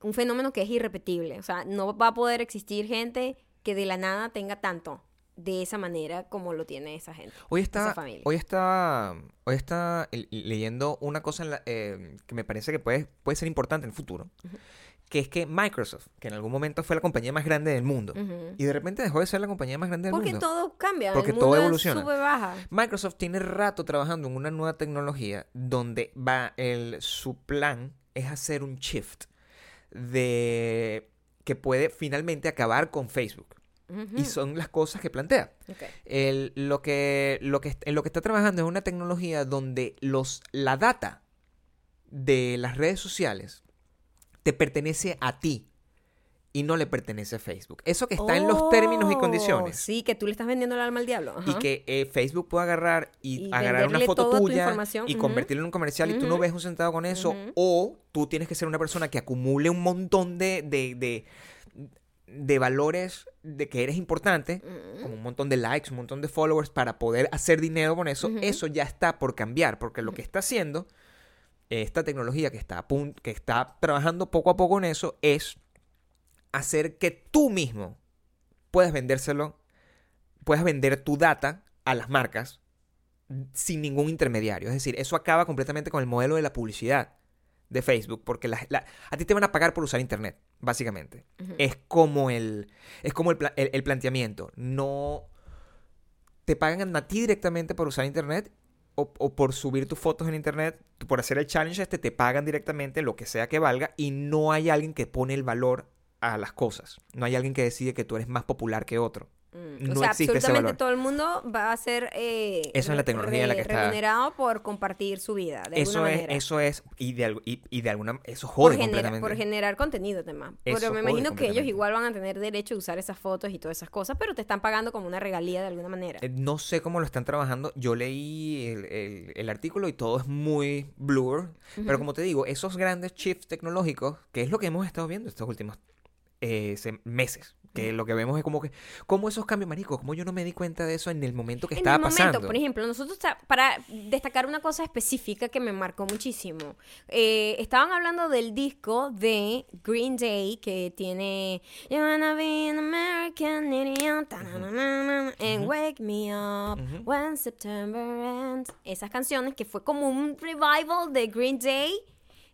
un fenómeno que es irrepetible. O sea, no va a poder existir gente que de la nada tenga tanto de esa manera como lo tiene esa gente. Hoy esa está, familia. hoy está, hoy está leyendo una cosa en la- eh, que me parece que puede, puede ser importante en el futuro, que es que Microsoft, que en algún momento fue la compañía más grande del mundo, y de repente dejó de ser la compañía más grande del Porque mundo. todo cambia, Porque el todo evoluciona. sube baja. Microsoft tiene rato trabajando en una nueva tecnología donde va el, su plan es hacer un shift de que puede finalmente acabar con Facebook. Y son las cosas que plantea. El- lo que, lo que, en lo que está trabajando es una tecnología donde los, la data de las redes sociales te pertenece a ti y no le pertenece a Facebook. Eso que está en los términos y Oh, condiciones. Sí, que tú le estás vendiendo el alma al diablo. Y que eh, Facebook pueda agarrar y, Y agarrar una foto tu tuya y ujú. convertirla en un comercial y tú no ves un centavo con eso. O tú tienes que ser una persona que acumule un montón de, de, de, de valores de que eres importante, como un montón de likes, un montón de followers para poder hacer dinero con eso. Eso ya está por cambiar, porque lo que está haciendo esta tecnología que está, a que está trabajando poco a poco en eso es hacer que tú mismo puedas vendérselo, puedas vender tu data a las marcas sin ningún intermediario. Es decir, eso acaba completamente con el modelo de la publicidad de Facebook, porque la- la- a ti te van a pagar por usar Internet, básicamente. Es como el, es como el- el planteamiento. No te pagan a ti directamente por usar Internet o, por subir tus fotos en Internet, por hacer el challenge este, te pagan directamente lo que sea que valga y no hay alguien que pone el valor a las cosas. No hay alguien que decide que tú eres más popular que otro. Mm, No o sea, existe ese absolutamente valor. todo el mundo va a ser eh, Eso es la re- tecnología en la que está- remunerado por compartir su vida, de Eso alguna es, manera. eso es, y de, y, y de alguna, eso por, jode genera- completamente. por generar contenido, además. Pero me imagino que ellos igual van a tener derecho a usar esas fotos y todas esas cosas, pero te están pagando como una regalía de alguna manera. Eh, No sé cómo lo están trabajando. Yo leí el, el- el artículo y todo es muy blur. Pero como te digo, esos grandes shifts tecnológicos, que es lo que hemos estado viendo estos últimos eh, se- meses, que lo que vemos es como que, como esos cambios, marico, como yo no me di cuenta de eso en el momento que en estaba el momento, pasando. por ejemplo, nosotros, para destacar una cosa específica que me marcó muchísimo, eh, estaban hablando del disco de Green Day que tiene You wanna be an American idiot, and Wake Me Up Ujú. When September Ends. Esas canciones que fue como un revival de Green Day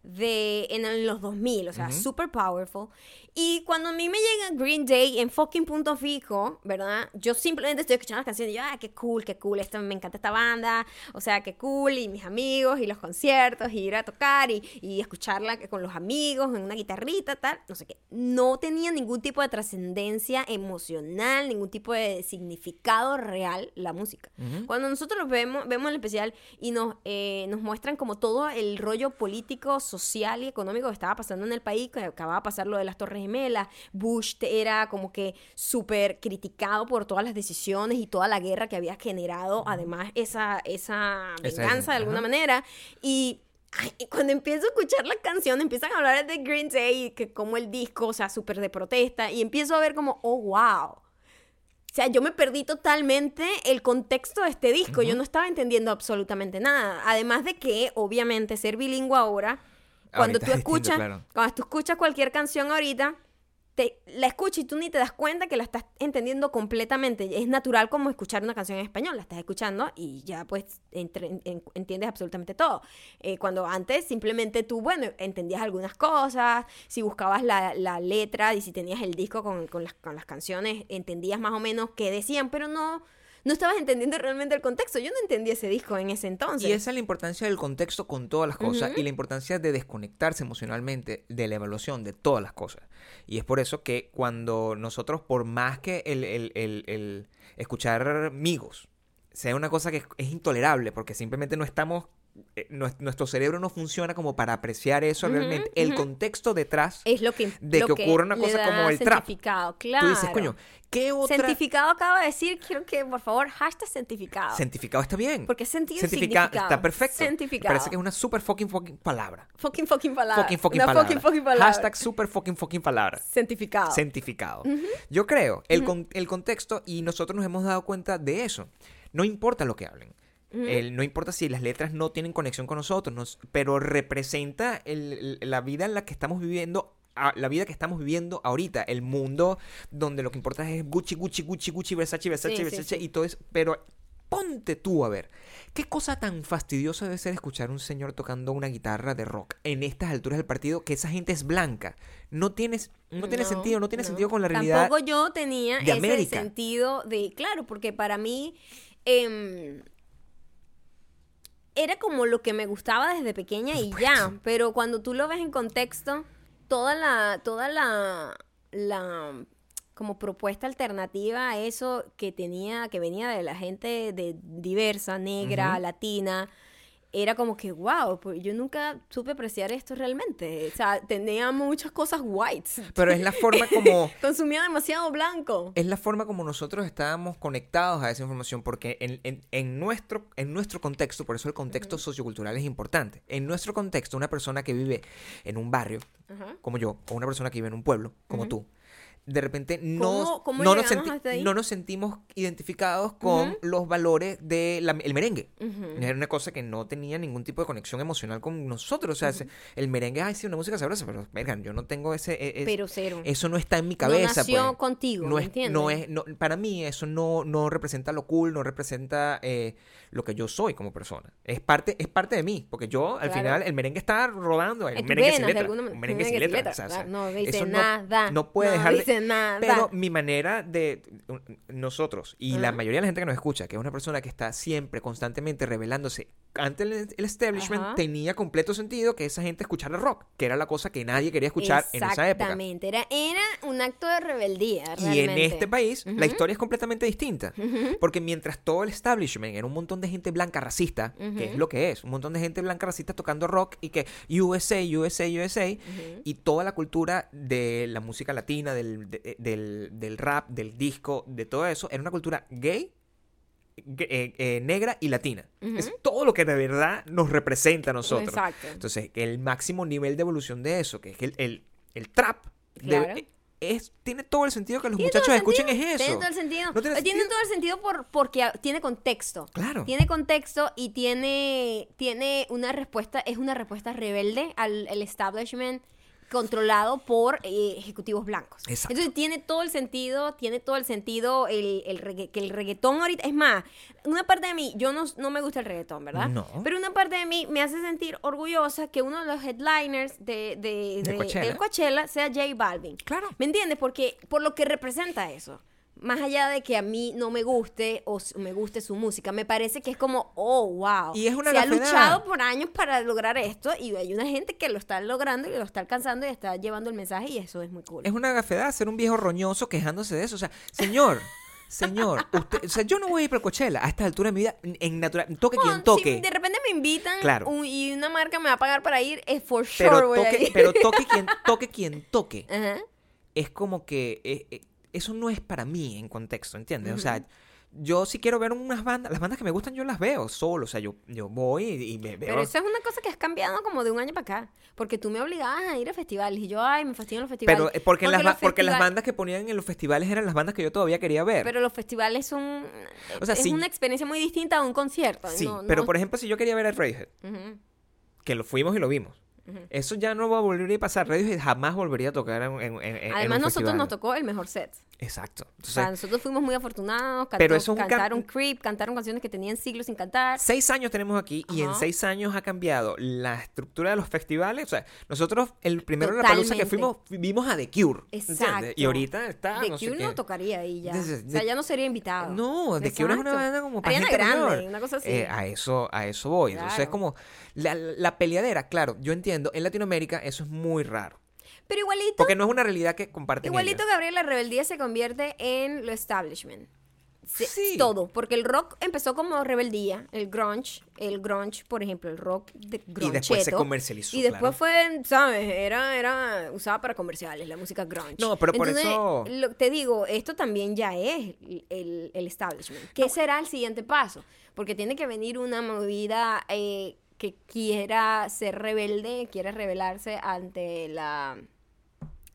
de en los 2000, o sea, super powerful. Y cuando a mí me llega Green Day en fucking punto fijo, ¿verdad? Yo simplemente estoy escuchando las canciones y yo, ah, qué cool, qué cool, esto, me encanta esta banda, o sea, qué cool, y mis amigos, y los conciertos, y ir a tocar, y, y escucharla con los amigos, en una guitarrita, tal, no sé qué. No tenía ningún tipo de trascendencia emocional, ningún tipo de significado real la música. Ujú. Cuando nosotros vemos, vemos el especial y nos, eh, nos muestran como todo el rollo político, social y económico que estaba pasando en el país, que acababa de pasar lo de las Torres Gemelas, Bush era como que súper criticado por todas las decisiones y toda la guerra que había generado, además esa, esa venganza de alguna manera. Y ay, cuando empiezo a escuchar la canción, empiezan a hablar de Green Day, que como el disco, o sea, súper de protesta, y empiezo a ver como, oh, wow. O sea, yo me perdí totalmente el contexto de este disco. Yo no estaba entendiendo absolutamente nada. Además de que, obviamente, ser bilingüe ahora, cuando tú es distinto, escuchas, claro. cuando tú escuchas cualquier canción ahorita, te, la escuchas y tú ni te das cuenta que la estás entendiendo completamente. Es natural como escuchar una canción en español. La estás escuchando y ya pues entre- en- entiendes absolutamente todo. Eh, cuando antes simplemente tú, bueno, entendías algunas cosas, si buscabas la, la letra y si tenías el disco con, con las, con las canciones, entendías más o menos qué decían, pero no, no estabas entendiendo realmente el contexto. Yo no entendí ese disco en ese entonces. Y esa es la importancia del contexto con todas las cosas y la importancia de desconectarse emocionalmente de la evaluación de todas las cosas. Y es por eso que cuando nosotros, por más que el, el- el- el escuchar amigos sea una cosa que es, es intolerable, porque simplemente no estamos eh, nues- nuestro cerebro no funciona como para apreciar eso realmente. El contexto detrás, Es lo que de lo que ocurra una cosa como el trap. Cientificado, claro. tú dices, coño, ¿qué otra? Cientificado acaba de decir, quiero que por favor, hashtag cientificado. Cientificado está bien. Porque es sentido y Cientifica- significado. está perfecto. Cientificado. Parece que es una super fucking fucking palabra. Fucking fucking palabra. Fucking fucking Una palabra. fucking fucking palabra. Hashtag super fucking fucking palabra. Cientificado. Cientificado. Yo creo, el, con- el contexto, y nosotros nos hemos dado cuenta de eso. No importa lo que hablen. El- no importa si las letras no tienen conexión con nosotros, nos- pero representa el- el- la vida en la que estamos viviendo. a- La vida que estamos viviendo ahorita, el mundo donde lo que importa es Gucci, Gucci, Gucci, Gucci, Versace, Versace, Sí, Versace sí. y todo eso. Pero ponte tú a ver, qué cosa tan fastidiosa debe ser escuchar a un señor tocando una guitarra de rock en estas alturas del partido, que esa gente es blanca. No tienes, no tiene sentido, no tiene sentido con la realidad. Tampoco yo tenía de ese América. sentido de, claro, porque para mí em, era como lo que me gustaba desde pequeña y ya, pero cuando tú lo ves en contexto, toda la, toda la, la como propuesta alternativa a eso que tenía, que venía de la gente de diversa, negra, latina, era como que, wow, pues yo nunca supe apreciar esto realmente. O sea, tenía muchas cosas whites. Pero es la forma como Consumía demasiado blanco. es la forma como nosotros estábamos conectados a esa información porque en, en- en nuestro, en nuestro contexto, por eso el contexto sociocultural es importante, en nuestro contexto una persona que vive en un barrio, Ajá. como yo, o una persona que vive en un pueblo, como tú, de repente no, ¿Cómo- cómo no, nos hasta ahí? no nos sentimos identificados con los valores del merengue. Ujú. Era una cosa que no tenía ningún tipo de conexión emocional con nosotros. O sea, el merengue, ay, sí, una música sabrosa, pero, verga, yo no tengo ese... e- es- Pero cero. eso no está en mi No cabeza. nació pues. contigo, no ¿me es, entiendes? no es, no- para mí eso no, no representa lo cool, no representa eh, lo que yo soy como persona. Es parte, es parte de mí, porque yo al Claro. final el merengue está rodando, el merengue sin venas, de letra, alguna un merengue sin Merengue sin letra. letra, o sea, o sea, claro, no dice eso nada, no puede dejar de- nada. Pero mi manera de nosotros y la Ajá. mayoría de la gente que nos escucha, que es una persona que está siempre constantemente revelándose ante el, el establishment, Ajá. tenía completo sentido que esa gente escuchara rock, que era la cosa que nadie quería escuchar en esa época. Exactamente. Era, era un acto de rebeldía, Y en este país la historia es completamente distinta. Porque mientras todo el establishment era un montón de gente blanca racista, que es lo que es, un montón de gente blanca racista tocando rock y que USA, USA, USA, y toda la cultura de la música latina, del, de- del, del rap, del disco, de todo eso, era una cultura gay. Eh, eh, negra y latina. Es todo lo que de verdad nos representa a nosotros. Exacto. Entonces, el máximo nivel de evolución de eso, que es el, el, el trap, Claro. es, tiene todo el sentido que los muchachos escuchen sentido, es eso. Tiene todo el sentido. No tiene Eh, Tiene sentido. todo el sentido por, porque tiene contexto. Claro. Tiene contexto y tiene, tiene una respuesta, es una respuesta rebelde al el establishment controlado por eh, ejecutivos blancos. Exacto. Entonces tiene todo el sentido, tiene todo el sentido el, el regga- que el reggaetón ahorita, es más, una parte de mí, yo no, no me gusta el reggaetón, ¿verdad? No. Pero una parte de mí me hace sentir orgullosa que uno de los headliners de, de, De de- Coachella. Coachella sea J Balvin. Claro. ¿Me entiendes? Porque por lo que representa eso. Más allá de que a mí no me guste o me guste su música, me parece que es como, oh, wow. Y es una Se ha luchado por años para lograr esto y hay una gente que lo está logrando y lo está alcanzando y está llevando el mensaje y eso es muy cool. Es una gafedad ser un viejo roñoso quejándose de eso. O sea, señor, señor, usted, o sea, yo no voy a ir para Coachella a esta altura de mi vida en natural. Toque Bueno, quien toque. Si de repente me invitan Claro. un- y una marca me va a pagar para ir, es for sure pero, voy a toque, ir. pero toque quien toque quien toque. Ajá. Es como que eh, eh, eso no es para mí en contexto, ¿entiendes? O sea, yo si quiero ver unas bandas, las bandas que me gustan yo las veo solo. O sea, yo, yo voy y, y me veo. Pero eso es una cosa que has cambiado como de un año para acá. Porque tú me obligabas a ir a festivales y yo, ay, me fastidian los festivales. Pero eh, porque, las, porque las bandas que ponían en los festivales eran las bandas que yo todavía quería ver. Pero los festivales son. O sea, es sí. una experiencia muy distinta a un concierto. sí, no- pero por ejemplo, si yo quería ver a Radiohead, que lo fuimos y lo vimos. Eso ya no va a volver a pasar. Radiohead jamás volvería a tocar en, en, en- en Además, un nosotros festival. nos tocó el mejor set. Exacto. O sea, nosotros fuimos muy afortunados. Cantó, Pero eso es can- cantaron Creep, cantaron canciones que tenían siglos sin cantar. seis años tenemos aquí y en Ajá. seis años ha cambiado la estructura de los festivales. O sea, nosotros, el primero de la palusa que fuimos, vimos a The Cure. ¿entiendes? Exacto. Y ahorita está. The no Cure no tocaría ahí ya. O sea, ya no sería invitado. No, The Cure es una banda como para Ariana Grande, mayor. una cosa así. Eh, a eso, a eso voy. Entonces es Claro. como la, la peleadera, claro, yo entiendo, en Latinoamérica eso es muy raro. Pero igualito, Porque no es una realidad que comparten igualito ellos. Gabriel, la rebeldía se convierte en lo establishment. se- Sí. todo, porque el rock empezó como rebeldía, el grunge, el grunge, por ejemplo, el rock de Y después se comercializó. Y después claro. fue, ¿sabes? Era, era usada para comerciales, la música grunge. No, pero por eso- lo- te digo, esto también ya es el, el establishment. ¿Qué será el siguiente paso? Porque tiene que venir una movida eh, que quiera ser rebelde, quiera rebelarse ante la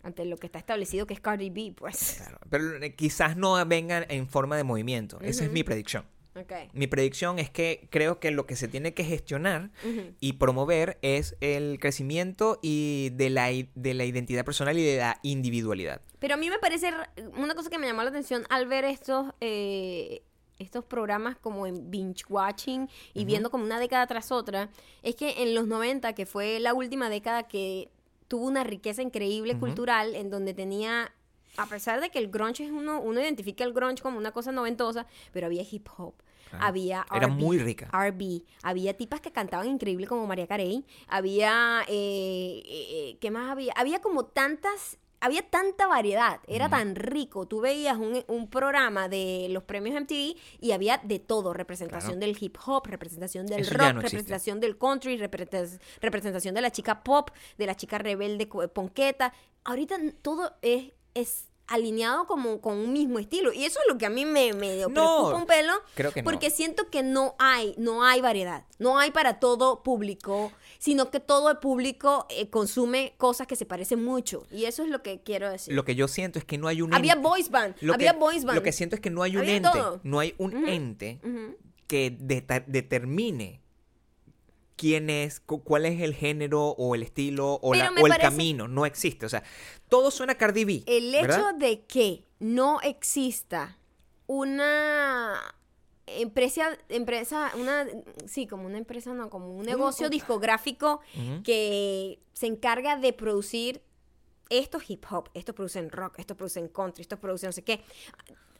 ante lo que está establecido que es Cardi B, pues. Claro, pero eh, quizás no vengan en forma de movimiento. Esa es mi predicción. Ok. Mi predicción es que creo que lo que se tiene que gestionar Ujú. y promover es el crecimiento y de la, de la identidad personal y de la individualidad. Pero a mí me parece una cosa que me llamó la atención al ver estos eh, estos programas como en binge watching y viendo como una década tras otra, es que en los 90, que fue la última década que tuvo una riqueza increíble cultural, en donde tenía, a pesar de que el grunge es uno, uno identifica el grunge como una cosa noventosa, pero había hip hop. Claro. Había Era R&B, muy rica. R&B. Había tipas que cantaban increíble como María Carey. Había, eh, eh, eh, ¿qué más había? Había como tantas, había tanta variedad. Era tan rico. Tú veías un, un programa de los premios MTV y había de todo. Representación Claro. del hip hop, representación del Eso rock, no existe. representación del country, representación de la chica pop, de la chica rebelde ponqueta. Ahorita todo es... es alineado como con un mismo estilo y eso es lo que a mí me, me No, preocupa un pelo creo que no. porque siento que no hay, no hay variedad, no hay para todo público, sino que todo el público eh, consume cosas que se parecen mucho. Y eso es lo que quiero decir. Lo que yo siento es que no hay un había ente- boys band, lo había que, boys band. Lo que siento es que no hay un Había ente, todo. no hay un ente que determine quién es, cu- cuál es el género o el estilo o, la- el camino. No existe. O sea, todo suena Cardi B. El hecho ¿verdad? de que no exista una empresa, empresa, una, sí, como una empresa, no, como un negocio discográfico que se encarga de producir estos hip hop, estos producen rock, estos producen country, estos producen no sé qué.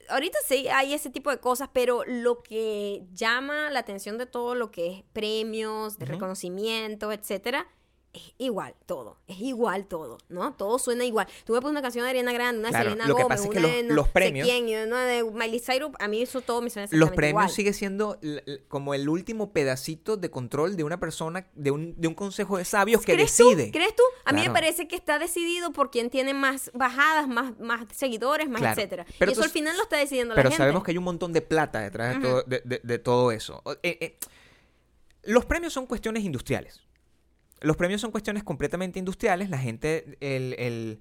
Ahorita sí hay ese tipo de cosas, pero lo que llama la atención de todo lo que es premios, de reconocimiento, etcétera, es igual todo, es igual todo, ¿no? Todo suena igual. Tú me pones una canción de Ariana Grande, una Claro, Selena lo que Gómez, pasa es que una los- de los premios- quién, y una de Miley Cyrus, a mí eso todo me suena Los exactamente premios igual. sigue siendo como el último pedacito de control de una persona, de un, de un consejo de sabios que ¿Crees decide. Tú? ¿Crees tú? A mí me parece que está decidido por quien tiene más bajadas, más, más seguidores, más Claro. etcétera. Pero y eso tú- al final lo está decidiendo Pero la gente. sabemos que hay un montón de plata detrás de, todo, de, de- de todo eso. Eh, eh, los premios son cuestiones industriales. Los premios son cuestiones completamente industriales. La gente, el, el-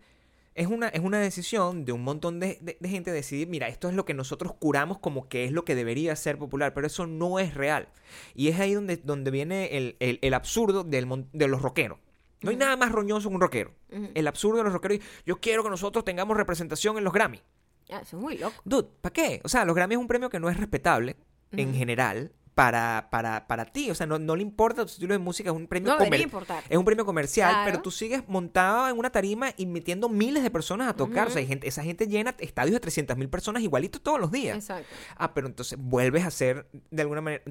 es, una, es una decisión de un montón de, de- de gente decidir, mira, esto es lo que nosotros curamos como que es lo que debería ser popular, pero eso no es real. Y es ahí donde, donde viene el, el- el absurdo del de los rockeros. No hay nada más roñoso que un rockero. El absurdo de los rockeros. Yo quiero que nosotros tengamos representación en los Grammy. Ah, eso es muy loco. Dude, ¿para qué? O sea, los Grammy es un premio que no es respetable en general para, para, para ti. O sea, no, no le importa tu estilo de música, es un premio No debería comer- importar. Es un premio comercial, Claro. pero tú sigues montado en una tarima y metiendo miles de personas a tocar. O sea, gente, esa gente llena estadios de 300 mil personas igualito todos los días. Exacto. Ah, pero entonces vuelves a hacer de alguna manera.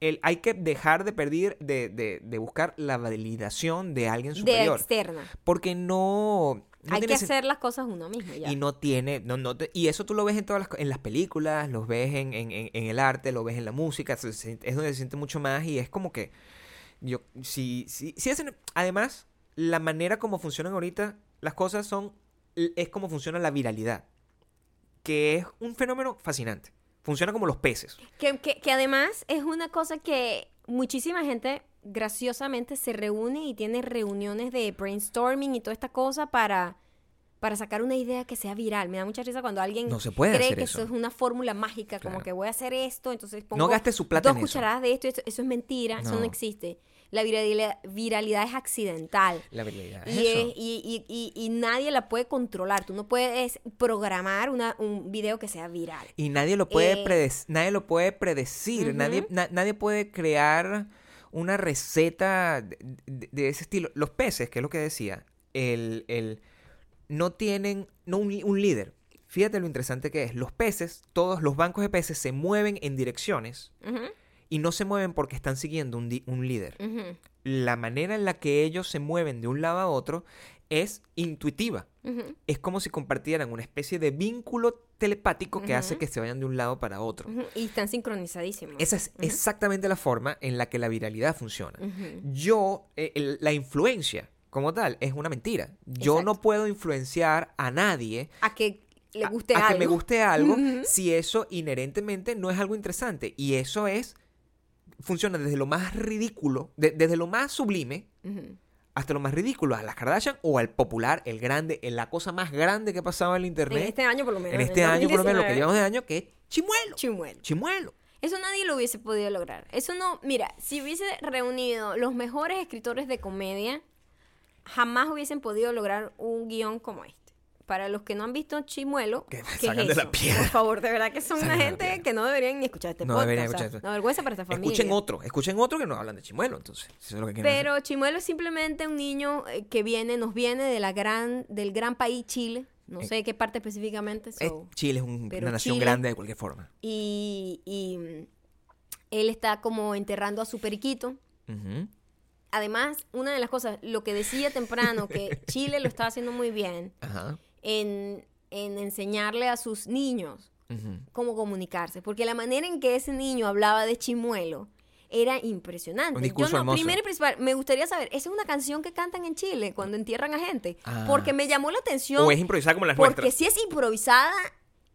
El, hay que dejar de perder, de, de, de buscar la validación de alguien De superior. externa. Porque no. No Hay que hacer las cosas uno mismo ya. y no tiene no, no te- y eso tú lo ves en todas las, en las películas lo ves en, en- en- en el arte lo ves en la música se- se- es donde se siente mucho más y es como que yo si si, si hacen además la manera como funcionan ahorita las cosas son es como funciona la viralidad que es un fenómeno fascinante funciona como los peces Que, que- que además es una cosa que muchísima gente graciosamente se reúne y tiene reuniones de brainstorming y toda esta cosa para, para sacar una idea que sea viral. Me da mucha risa cuando alguien No se puede cree hacer que eso. eso. es una fórmula mágica, como que voy a hacer esto, entonces pongo no gaste su plata dos en eso cucharadas de esto, esto- eso es mentira, eso no existe. La viralidad, viralidad es accidental. la viralidad es Y, eso. es- y, y- y- y nadie la puede controlar. Tú no puedes programar una, un video que sea viral. Y nadie lo puede, Eh, nadie lo puede predecir, nadie, na- nadie puede crear una receta de, de- de ese estilo. Los peces, que es lo que decía, el, el- no tienen no un, líder. Fíjate lo interesante que es. Los peces, todos los bancos de peces se mueven en direcciones y no se mueven porque están siguiendo un, un líder. La manera en la que ellos se mueven de un lado a otro es intuitiva. Es como si compartieran una especie de vínculo telepático que hace que se vayan de un lado para otro. Y están sincronizadísimos. Esa es exactamente la forma en la que la viralidad funciona. Yo, eh, el- la influencia como tal es una mentira. Yo Exacto. no puedo influenciar a nadie A que le a- guste a, algo. que me guste algo si eso inherentemente no es algo interesante. Y eso es, funciona desde lo más ridículo, de- desde lo más sublime. Hasta lo más ridículo, a las Kardashian o al popular, el grande, en la cosa más grande que ha pasado en el En internet. este año por lo menos. en este año, por lo menos, lo que 2019. llevamos de año, que es chimuelo. Chimuelo. Chimuelo. Eso nadie lo hubiese podido lograr. Eso no, mira, si hubiese reunido los mejores escritores de comedia, jamás hubiesen podido lograr un guion como este. Para los que no han visto Chimuelo, Que me ¿qué sacan es de la piedra. Por favor, de verdad que son una gente que no deberían ni escuchar este No podcast. deberían o sea, escuchar esto. Una vergüenza para esta familia. Escuchen otro, escuchen otro que no hablan de chimuelo, entonces. Eso es lo que quieren hacer. Pero Chimuelo es simplemente un niño eh, que viene, nos viene de la gran, del gran país Chile. No Eh, sé qué parte específicamente. Es- so- Chile es un- una nación Chile- grande de cualquier forma. y, y, mm, él está como enterrando a su periquito. Además, una de las cosas, lo que decía temprano, que Chile lo estaba haciendo muy bien Ajá. En, en enseñarle a sus niños cómo comunicarse. Porque la manera en que ese niño hablaba de Chimuelo era impresionante. Un discurso Yo no, hermoso. primero y principal, me gustaría saber, ¿esa es una canción que cantan en Chile cuando entierran a gente? Ah. Porque me llamó la atención. O es improvisada como las Porque nuestras. si es improvisada,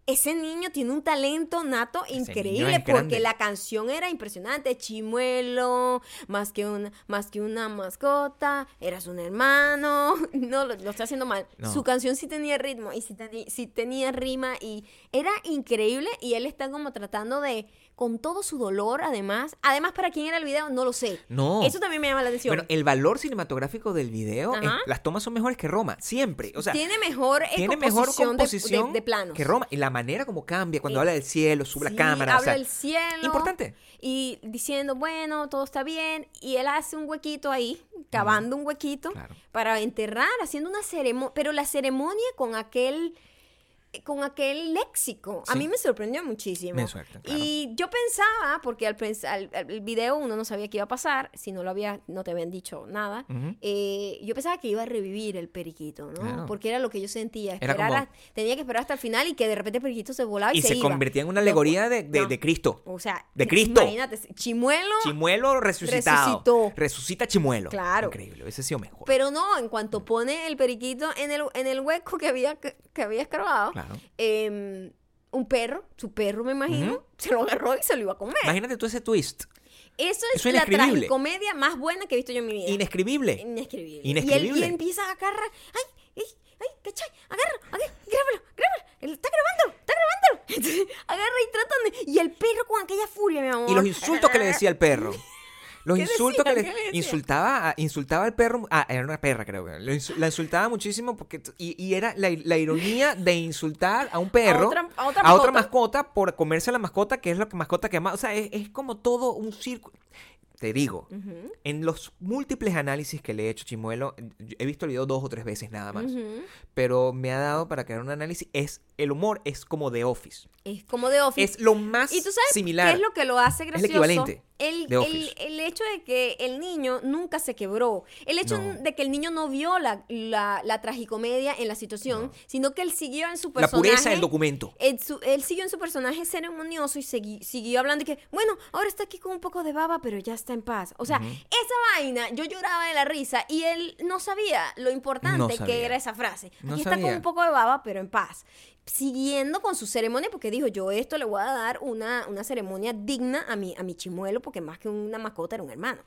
ese niño tiene un talento nato increíble porque grande. la canción era impresionante. Chimuelo, más que una, más que una mascota, eras un hermano. No, lo, lo estoy haciendo mal. No. Su canción sí tenía ritmo y sí, sí tenía rima y era increíble y él está como tratando de, con todo su dolor, además, además para quién era el video, no lo sé. No. Eso también me llama la atención. Bueno, el valor cinematográfico del video, es- las tomas son mejores que Roma, siempre. O sea, tiene mejor tiene mejor composición de- composición de, de planos. que Roma. Y la manera como cambia cuando Eh, habla del cielo, sube Sí, la cámara. o Habla sea, del cielo. importante. Y diciendo, bueno, todo está bien. Y él hace un huequito ahí, cavando un huequito Claro. para enterrar, haciendo una ceremonia. Pero la ceremonia con aquel con aquel léxico. A Sí. mí me sorprendió muchísimo. Me claro. Y yo pensaba, porque al, al- al- video uno no sabía qué iba a pasar, si no lo había, no te habían dicho nada. Ujú. eh, yo pensaba que iba a revivir el periquito, ¿no? Claro. Porque era lo que yo sentía. Era Esperar como- a- tenía que esperar hasta el final y que de repente el periquito se volaba y, Y se iba. convertía en una No, alegoría de, de- no. de Cristo. O sea, De Cristo. Imagínate, Chimuelo. Chimuelo resucitado. Resucitó. Resucita Chimuelo. Claro. Increíble, ese ha sido mejor. Pero no, en cuanto pone el periquito en el, en el hueco que había, que, que había escarbado, Claro. Em, un perro, su perro me imagino, se lo agarró y se lo iba a comer. Imagínate tú ese twist. Eso es Eso es la tragicomedia más buena que he visto yo en mi vida. Inescribible. Inescribible. Inescribible. Y él y empieza a agarrar. ¡Ay! ¡Ay! ¡Ay! ¿Cachai? Agarra, agarra, grábalo, grábalo. Él está grabando, está grabando. Entonces, agarra y tratan de. Y el perro con aquella furia, mi amor. Y los insultos que le decía al perro. Los ¿Qué insultos decía? que ¿Qué le insultaba, a- insultaba al perro. Ah, era una perra, creo que. Insu- la insultaba muchísimo porque. Y, y era la, la ironía de insultar a un perro. otra- a otra otra mascota. por comerse a la mascota, que es la mascota que más. O sea, es, es como todo un círculo. Te digo, en los múltiples análisis que le he hecho Chimuelo, he visto el video dos o tres veces nada más. Pero me ha dado para crear un análisis. Es, el humor es como The Office. Es como de Office. Es lo más Y tú sabes similar. qué es lo que lo hace el gracioso. equivalente El, de el- el hecho de que el niño nunca se quebró. El hecho No. de que el niño no vio la, la, la tragicomedia en la situación, sino que él siguió en su La personaje. pureza del documento. Él, su- él siguió en su personaje ceremonioso y segui- siguió hablando y que, bueno, ahora está aquí con un poco de baba, pero ya está en paz. O sea, esa vaina, yo lloraba de la risa y él no sabía lo importante No que era esa frase. Aquí está con un poco de baba, pero en paz. Siguiendo con su ceremonia, porque dijo, yo esto le voy a dar una, una ceremonia digna a mi, a mi chimuelo, porque más que una mascota era un hermano.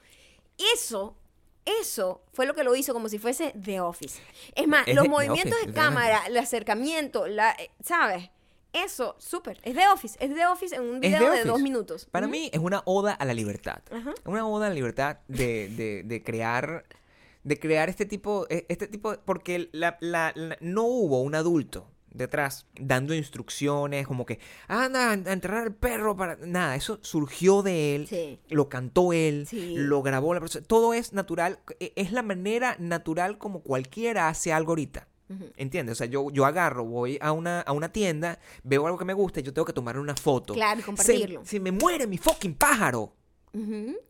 Eso, eso fue lo que lo hizo como si fuese The Office. Es más, Es los de- movimientos Office, de cámara, el acercamiento, la, eh, ¿sabes? Eso, súper. Es The Office. Es The Office en un video de dos minutos. Para Ujú. mí es una oda a la libertad. Ajá. Una oda a la libertad de, de- de crear de crear este tipo eh, este tipo porque la- la- no hubo un adulto detrás dando instrucciones como que anda a enterrar al perro para nada eso surgió de él Sí. lo cantó él Sí. lo grabó la persona todo es natural e- es la manera natural como cualquiera hace algo ahorita. ¿Entiendes? O sea, yo, yo agarro, voy a una, a una tienda, veo algo que me gusta y yo tengo que tomar una foto. Claro, y Se- compartirlo. Se, me muere mi fucking pájaro.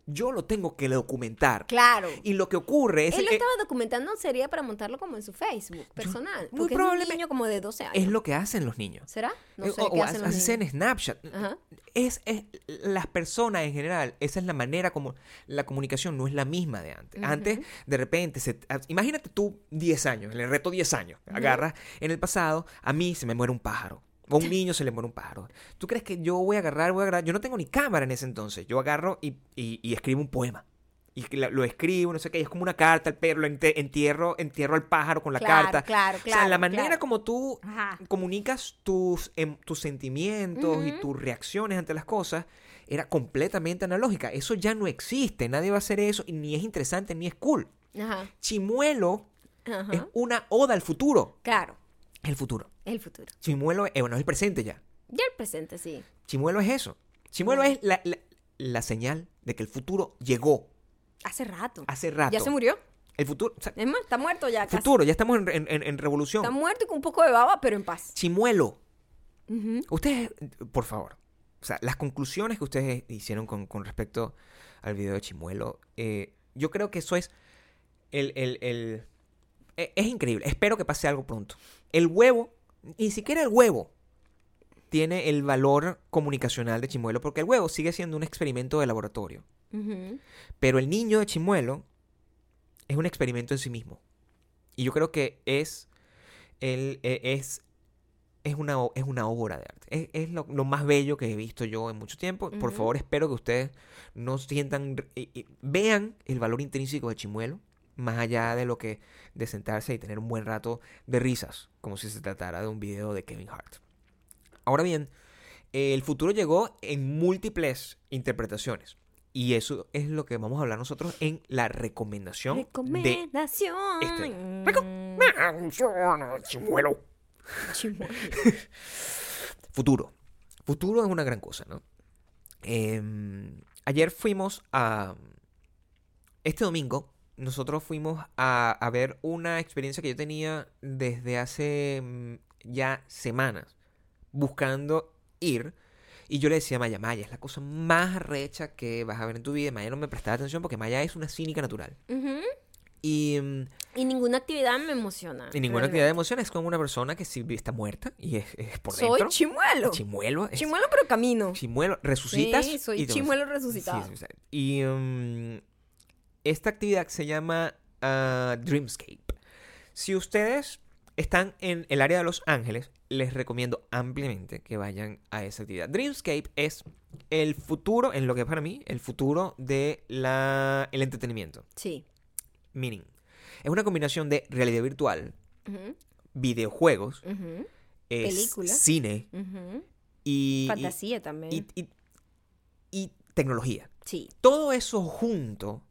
Yo lo tengo que documentar. Claro. Y lo que ocurre es, Él lo eh, estaba documentando, sería para montarlo como en su Facebook personal. muy porque es probablemente- un niño como de 12 años. es lo que hacen los niños. ¿Será? No Eh, sé o qué o hacen los hacen niños. en Snapchat. Ajá. Es, es- las personas en general, esa es la manera como la comunicación no es la misma de antes. Antes, de repente, se- a- imagínate tú 10 años, el reto 10 años, agarras, en el pasado, a mí se me muere un pájaro. O a un niño se le muere un pájaro. ¿Tú crees que yo voy a agarrar, voy a agarrar? Yo no tengo ni cámara en ese entonces. Yo agarro y, y- y escribo un poema. Y lo escribo, no sé qué, y es como una carta al perro, lo entierro, entierro al pájaro con la Claro, carta. claro, O sea, claro, la manera claro. como tú Ajá. comunicas tus, em, tus sentimientos y tus reacciones ante las cosas era completamente analógica. Eso ya no existe, nadie va a hacer eso y ni es interesante ni es cool. Ajá. Chimuelo Ajá. es una oda al futuro. Claro. Es el futuro. Es el futuro. Chimuelo, eh, bueno, es el presente ya. Ya el presente, sí. Chimuelo es eso. Chimuelo es la, la- la señal de que el futuro llegó Hace rato. hace rato. ¿Ya se murió? El futuro, o sea, Es más, está muerto ya casi. futuro, ya estamos en, en- en- revolución. Está muerto y con un poco de baba, pero en paz. Chimuelo. Ustedes, por favor, o sea, las conclusiones que ustedes hicieron con, con respecto al video de Chimuelo, eh, yo creo que eso es el, el- el- e- es increíble. Espero que pase algo pronto. El huevo, ni siquiera el huevo tiene el valor comunicacional de Chimuelo, porque el huevo sigue siendo un experimento de laboratorio. Pero el niño de Chimuelo es un experimento en sí mismo. Y yo creo que es, el, eh, es, es, una, es una obra de arte. Es, es lo, lo más bello que he visto yo en mucho tiempo. Por Ujú. favor, espero que ustedes no sientan, vean el valor intrínseco de Chimuelo, más allá de lo que de sentarse y tener un buen rato de risas, como si se tratara de un video de Kevin Hart. Ahora bien, el futuro llegó en múltiples interpretaciones. Y eso es lo que vamos a hablar nosotros en la recomendación de Recomendación. este-. Chimuelo. Chimuelo. Futuro. Futuro es una gran cosa, ¿no? Em, ayer fuimos a... Este domingo nosotros fuimos a, a ver una experiencia que yo tenía desde hace mm, ya semanas buscando ir. Y yo le decía a Maya, Maya, es la cosa más recha que vas a ver en tu vida. Maya no me prestaba atención porque Maya es una cínica natural. Y, mm, Y ninguna actividad me emociona. y ninguna realmente. actividad de emoción es como una persona que sí está muerta y es, es por Soy dentro. chimuelo. Chimuelo. es- Chimuelo, pero camino. Chimuelo, resucitas. Sí, soy y chimuelo resucitado. sí, sí. Y mm, esta actividad se llama ah, Dreamscape. Si ustedes están en el área de Los Ángeles, les recomiendo ampliamente que vayan a esa actividad. Dreamscape es el futuro, en lo que para mí, el futuro de la, el entretenimiento. Sí. Meaning, es una combinación de realidad virtual, videojuegos, ujú, es Película. cine y, y- Fantasía también. y- y- y tecnología. sí. Todo eso junto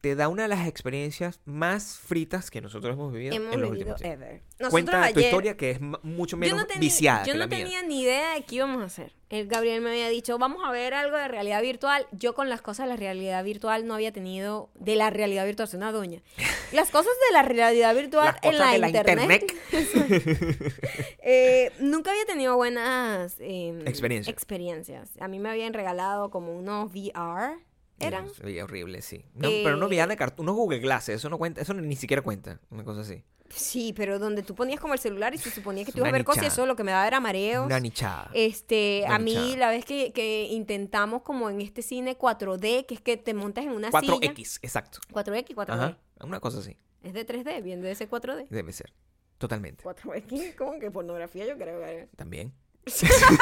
te da una de las experiencias más fritas que nosotros hemos vivido Hemos en los vivido últimos ever. Nosotros Cuenta tu ayer- historia que es mucho yo menos no tenía, viciada yo que no la mía. tenía ni idea de qué íbamos a hacer. El Gabriel me había dicho, vamos a ver algo de realidad virtual. Yo con las cosas de la realidad virtual no había tenido... De la realidad virtual, soy una doña. Las cosas de la realidad virtual Las en la, de la internet. Eh, nunca había tenido buenas eh, Experiencias. experiencias. A mí me habían regalado como unos VR. ¿Eran? Se veía horrible, sí. No, Eh, pero no VR de cartón, unos Google Glasses, eso no cuenta, eso ni siquiera cuenta, una cosa así. Sí, pero donde tú ponías como el celular y se suponía que tú ibas a ver cosas y eso lo que me daba era mareos. Una nichada. Este, Una a mí nichada. la vez que, que intentamos como en este cine 4D, que es que te montas en una silla. 4X, exacto. 4X, 4D. Ajá, una cosa así, Es de 3D, bien de ese 4D. debe ser. Totalmente. 4X, como que pornografía yo creo. También.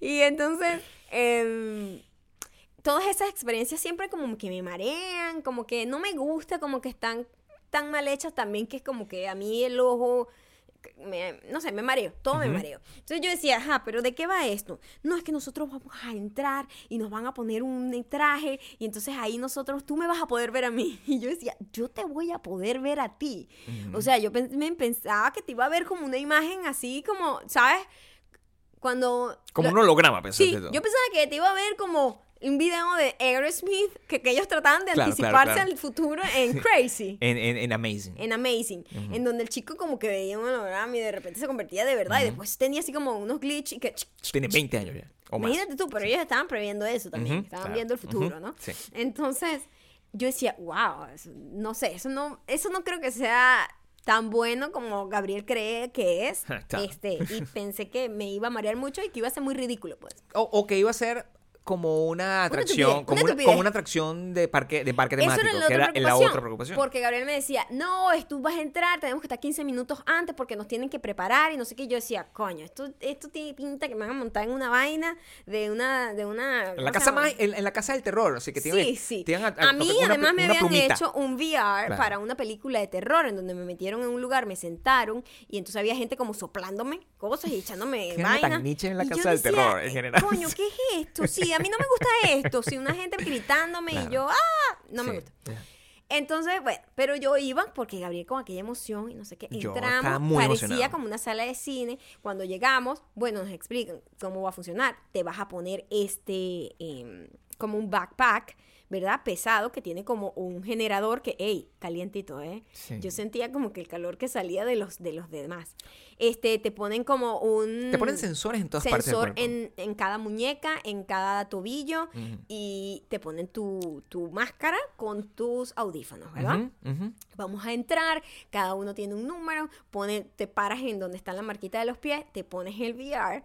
Y entonces, em, todas esas experiencias siempre como que me marean, como que no me gusta, como que están tan mal hechas también que es como que a mí el ojo, me- no sé, me mareo, todo me mareo. Entonces yo decía, ajá, pero ¿de qué va esto? No, es que nosotros vamos a entrar y nos van a poner un traje y entonces ahí nosotros, tú me vas a poder ver a mí. Y yo decía, yo te voy a poder ver a ti. O sea, yo me pensaba que te iba a ver como una imagen así como, ¿sabes? Cuando... Como lo- un holograma, pensaste Sí, tú. yo pensaba que te iba a ver como un video de Aerosmith que, que ellos trataban de Claro, anticiparse claro, claro. al futuro en Crazy. En, en, en Amazing. En Amazing, en donde el chico como que veía un holograma y de repente se convertía de verdad y después tenía así como unos glitch y que... Tiene 20 años ya. O más. Imagínate tú, pero ellos estaban previendo eso también, estaban viendo el futuro, ¿no? sí. Entonces, yo decía, wow, eso- no sé, eso no, eso no creo que sea tan bueno como Gabriel cree que es. Este, y pensé que me iba a marear mucho y que iba a ser muy ridículo, pues. O, o que iba a ser como una atracción, como, una una, estupidez. como una atracción de parque, de parque Eso temático, era la que otra era la otra preocupación. Porque Gabriel me decía, no, tú vas a entrar, tenemos que estar 15 minutos antes porque nos tienen que preparar y no sé qué. Yo decía, coño, esto, esto tiene pinta que me van a montar en una vaina de una... De una En ¿cómo la, casa más, en, en la casa del terror, así que tienen, Sí, sí. tienen A, mí además me habían plumita. hecho un VR Claro. para una película de terror en donde me metieron en un lugar, me sentaron y entonces había gente como soplándome cosas y echándome Qué vaina tan vainas. niche en la Y casa del decía, terror, en general. Coño, ¿qué es esto? Sí, a mí no me gusta esto. Si una gente gritándome Claro. y yo, ah, no me gusta. Entonces, bueno, pero yo iba porque Gabriel con aquella emoción y no sé qué, Yo entramos, muy parecía emocionado. como una sala de cine. Cuando llegamos, bueno, nos explican cómo va a funcionar. Te vas a poner este, em, como un backpack, ¿verdad? Pesado, que tiene como un generador que, hey, calientito, ¿eh? Sí. Yo sentía como que el calor que salía de los, de los demás. Este, te ponen como un... Te ponen sensores en todas partes del sensor en, en cada muñeca, en cada tobillo y te ponen tu, tu máscara con tus audífonos, ¿verdad? Vamos a entrar, cada uno tiene un número, pone, te paras en donde está la marquita de los pies, te pones el VR.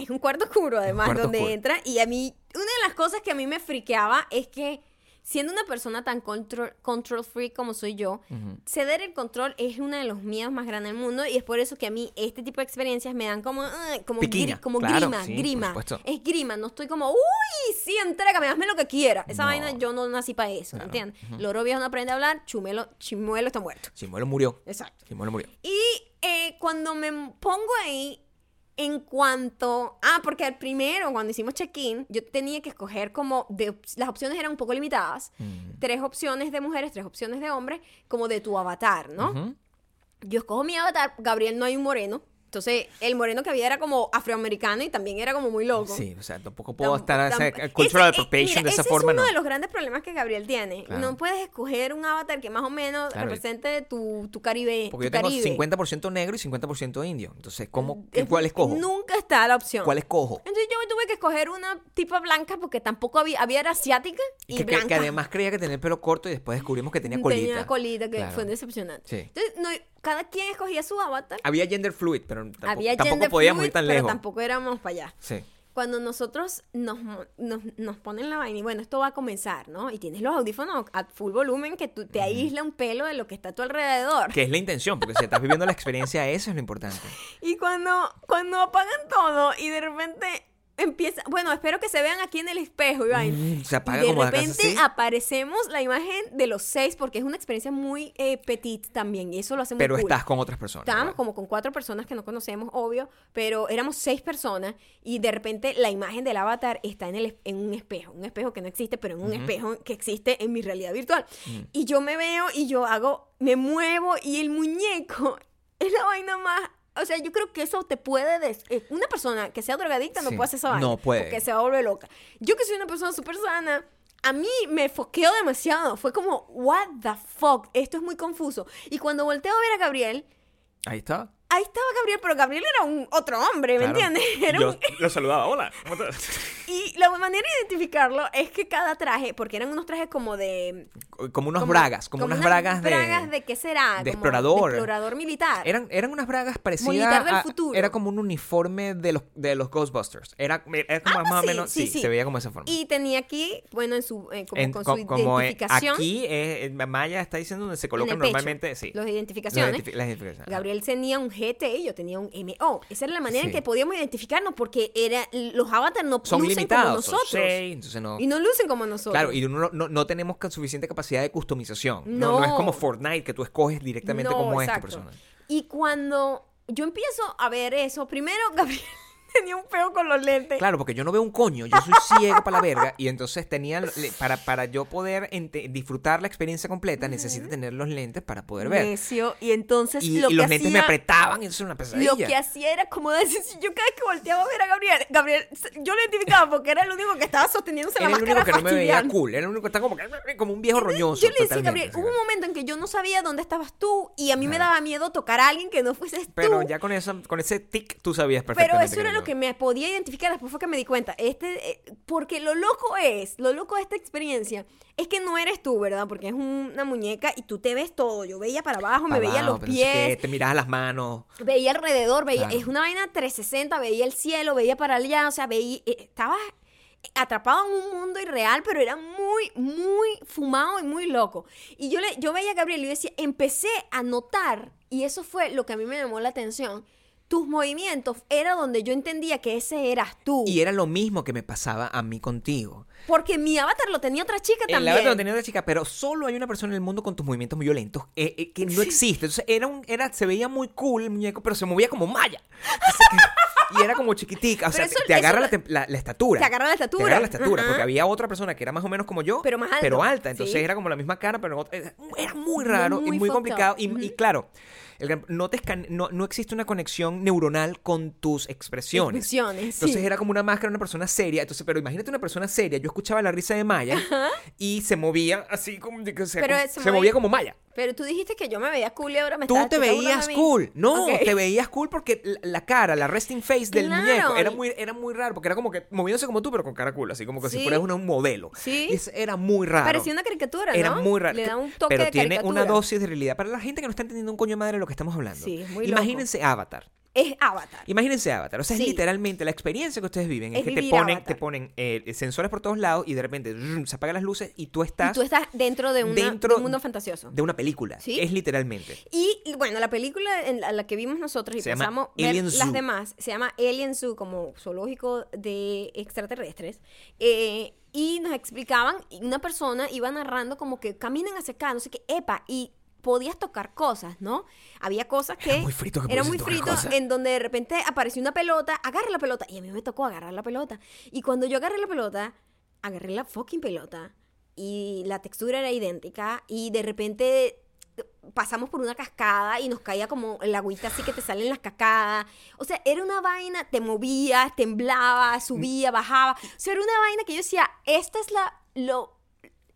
Es un cuarto oscuro, además, cuarto donde oscuro. entra. Y a mí, una de las cosas que a mí me friqueaba es que, siendo una persona tan control, control free como soy yo, Ujú. ceder el control es uno de los miedos más grandes del mundo. Y es por eso que a mí este tipo de experiencias me dan como, ah, como, Piquiña, gri- como claro, grima, sí, grima. Es grima, no estoy como, uy, sí, entrégame, hazme lo que quiera. Esa No. vaina yo no nací para eso, Claro, ¿entiendes? Loro viejo no aprende a hablar, chumelo, chimuelo está muerto. Chimuelo murió. Exacto. Chimuelo murió. Y eh, cuando me pongo ahí, en cuanto... Ah, porque al primero, cuando hicimos check-in, yo tenía que escoger como... De, las opciones eran un poco limitadas. Mm. Tres opciones de mujeres, tres opciones de hombres, como de tu avatar, ¿no? Yo escojo mi avatar, Gabriel no hay un moreno. Entonces, el moreno que había era como afroamericano y también era como muy loco. Sí, o sea, tampoco puedo Tam- estar esa cultural ese- eh, appropriation mira, de esa ese forma, es uno no. de los grandes problemas que Gabriel tiene. Claro. No puedes escoger un avatar que más o menos Claro. represente tu, tu Caribe. Porque yo tengo Caribe. 50% negro y 50% indio. Entonces, ¿cómo, Es- ¿cuál escojo? Nunca está la opción. ¿Cuál escojo? Entonces yo tuve que escoger una tipa blanca porque tampoco había, había era asiática y Que, que- blanca. que además creía que tenía el pelo corto y después descubrimos que tenía colita. Tenía colita, que Claro. fue decepcionante. Sí. Entonces, no, cada quien escogía su avatar. Había gender fluid, pero tampoco, había tampoco gender podíamos fluid, ir tan pero lejos. tampoco éramos para allá. Sí. Cuando nosotros nos, nos, nos ponen la vaina y bueno, esto va a comenzar, ¿no? Y tienes los audífonos a full volumen que tú, te aísla un pelo de lo que está a tu alrededor. Que es la intención, porque si estás viviendo la experiencia, eso es lo importante. Y cuando, cuando apagan todo y de repente empieza, bueno, espero que se vean aquí en el espejo y vaina. Mm, se apaga de como la casa repente aparecemos la imagen de los seis porque es una experiencia muy eh, petit también y eso lo hace muy Pero cool. estás con otras personas. Estábamos ¿verdad? como con cuatro personas que no conocemos, obvio, pero éramos seis personas y de repente la imagen del avatar está en, el, en un espejo, un espejo que no existe, pero en un espejo que existe en mi realidad virtual. Mm. Y yo me veo y yo hago, me muevo y el muñeco es la vaina más... O sea, yo creo que eso te puede... des- eh, una persona que sea drogadicta no Sí, puede hacer esa vaina. no puede. Porque se va a volver loca. Yo que soy una persona súper sana, a mí me foqueó demasiado. Fue como, what the fuck, esto es muy confuso. Y cuando volteo a ver a Gabriel, Ahí está. Ahí estaba Gabriel, pero Gabriel era un otro hombre, ¿me Claro. entiendes? Era Yo un- lo saludaba, hola. ¿cómo estás? Y la manera de identificarlo es que cada traje, porque eran unos trajes como de... Como unos como- bragas, como, unas bragas de... bragas de... qué será? de Como explorador. De explorador militar. Eran, eran unas bragas parecidas Militar del a- futuro. Era como un uniforme de los, de los Ghostbusters. Era, era como Algo más así, o menos... sí, Sí, sí. se veía como esa forma. Y tenía aquí, bueno, en su, eh, como En- con co- su como, eh, identificación. aquí, eh, Maya está diciendo donde se colocan el pecho, normalmente... Sí. Los identificaciones. Las identifi- las identificaciones. Gabriel tenía un GT yo tenía un MO. Esa era la manera en que podíamos identificarnos porque era, los avatars no Son lucen limitados, como son nosotros. seis, entonces no... Y no lucen como nosotros. Claro, y no, no, no tenemos suficiente capacidad de customización. No. no es como Fortnite, que tú escoges directamente es esta persona. Y cuando yo empiezo a ver eso, primero Gabriel tenía un peo con los lentes. Claro, porque yo no veo un coño, yo soy ciego para la verga, y entonces tenía, para, para yo poder ente- disfrutar la experiencia completa, necesito tener los lentes para poder ver. Necio, y entonces Y, lo y los que lentes me hacía, apretaban, y eso era una pesadilla. Lo que hacía era como decir, yo cada vez que volteaba a ver a Gabriel, Gabriel, yo lo identificaba porque era el único que estaba sosteniéndose la Era el máscara único que no me veía cool, era el único que estaba como, que- como un viejo roñoso. Yo le decía, Gabriel, hubo un momento en que yo no sabía dónde estabas tú y a mí me daba miedo tocar a alguien que no fueses Pero tú. ya con, esa, con ese tic tú sabías Pero perfectamente. eso era era lo. Que me podía identificar, después fue que me di cuenta. Este, eh, porque lo loco es, lo loco de esta experiencia, es que no eres tú, ¿verdad? Porque es un- una muñeca y tú te ves todo. Yo veía para abajo, me veía abajo, los pero no sé qué, pies, te mirabas las manos. veía alrededor, veía, Claro. es una vaina 360, veía el cielo, veía para allá, o sea, veía, eh, estaba atrapado en un mundo irreal, pero era muy, muy fumado y muy loco. Y yo, le, yo veía a Gabriel y yo decía, empecé a notar, y eso fue lo que a mí me llamó la atención, tus movimientos era donde yo entendía que ese eras tú. Y era lo mismo que me pasaba a mí contigo. Porque mi avatar lo tenía otra chica El también. avatar lo tenía otra chica, pero solo hay una persona en el mundo con tus movimientos muy violentos eh, eh, que no existe. Entonces era un, era, se veía muy cool el muñeco, pero se movía como que- y era como chiquitica. O sea, Pero eso- te agarra eso- la, la- la estatura. Te agarra la estatura. Te agarra la estatura. Porque había otra persona que era más o menos como yo, Pero más alto. alta. Entonces Sí. era como la misma cara, pero otra- era muy raro Muy y muy complicado. y claro, el gran- no, te escan- no, no existe una conexión neuronal con tus expresiones. Expresiones, Entonces sí. era como una máscara, una persona seria. Entonces, pero imagínate una persona seria. Yo escuchaba la risa de Maya y se movía así como, o sea, Pero como- se movía- movía como Maya. Pero tú dijiste que yo me veía cool y ahora me Tú estás- te veías cool. No, te veías cool porque la, la cara, la resting face del Claro. muñeco era muy, era muy raro porque era como que moviéndose como tú, pero con cara cool, así como que si fueras una- un modelo. Sí. Es- era muy raro. Parecía una caricatura, ¿no? Era muy raro. Le da un toque pero de tiene caricatura. una dosis de realidad. Para la gente que no está entendiendo un coño de madre de lo que estamos hablando. Sí, es muy loco. Imagínense Avatar. Es Avatar. Imagínense Avatar. O sea, Sí. es literalmente la experiencia que ustedes viven. Es, Es que te ponen, Avatar. te ponen eh, sensores por todos lados y de repente zzz, se apagan las luces y tú Y estás tú estás dentro de, una- dentro de un mundo fantasioso. de una película. Sí. Es literalmente. Y y, bueno, la película en la, la que vimos nosotros y Se pensamos ver las demás, se llama Alien Zoo, como zoológico de extraterrestres. eh, y nos explicaban, y una persona iba narrando como que caminen hacia acá, no sé qué, epa, y podías tocar cosas, ¿no? Había cosas que... Era muy frito que Era muy frito en donde de repente apareció una pelota, agarra la pelota, y a mí me tocó agarrar la pelota. Y cuando yo agarré la pelota, agarré la fucking pelota, y la textura era idéntica, y de repente pasamos por una cascada y nos caía como el agüita así que te salen las cascadas. O sea, era una vaina, te movías, temblaba, subía, bajaba. O sea, era una vaina que yo decía, esta es la... lo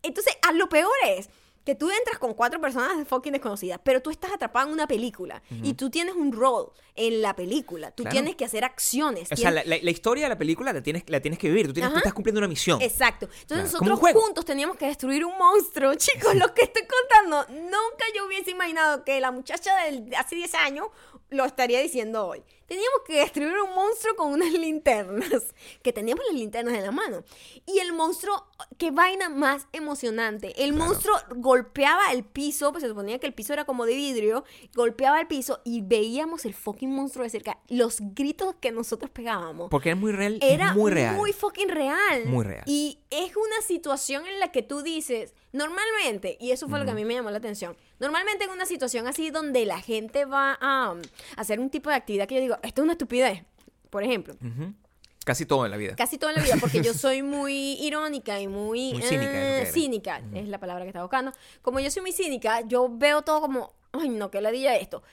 Entonces, a lo peor es que tú entras con cuatro personas fucking desconocidas, pero tú estás atrapado en una película y tú tienes un rol en la película. Tú Claro. tienes que hacer acciones. O sea, tienes- la, la- la historia de la película la tienes, la tienes que vivir. Tú, tienes, tú estás cumpliendo una misión. Exacto. Entonces Claro, nosotros juntos teníamos que destruir un monstruo. Chicos, lo que estoy contando, nunca yo hubiese imaginado que la muchacha de hace 10 años lo estaría diciendo hoy. Teníamos que destruir un monstruo con unas linternas, que teníamos las linternas en la mano. Y el monstruo, qué vaina más emocionante. El Claro. monstruo golpeaba el piso, pues se suponía que el piso era como de vidrio, golpeaba el piso y veíamos el fucking monstruo de cerca. Los gritos que nosotros pegábamos Porque era muy real. era muy real. muy fucking real. Muy real. Y es una situación en la que tú dices, normalmente, y eso fue lo que a mí me llamó la atención, normalmente en una situación así donde la gente va a um, hacer un tipo de actividad que yo digo, esto es una estupidez, por ejemplo. Casi todo en la vida. Casi toda la vida, porque yo soy muy irónica y muy, Muy cínica, es eh, eres. cínica, es la palabra que estaba buscando. Como yo soy muy cínica, yo veo todo como, ay, no, que le diga esto.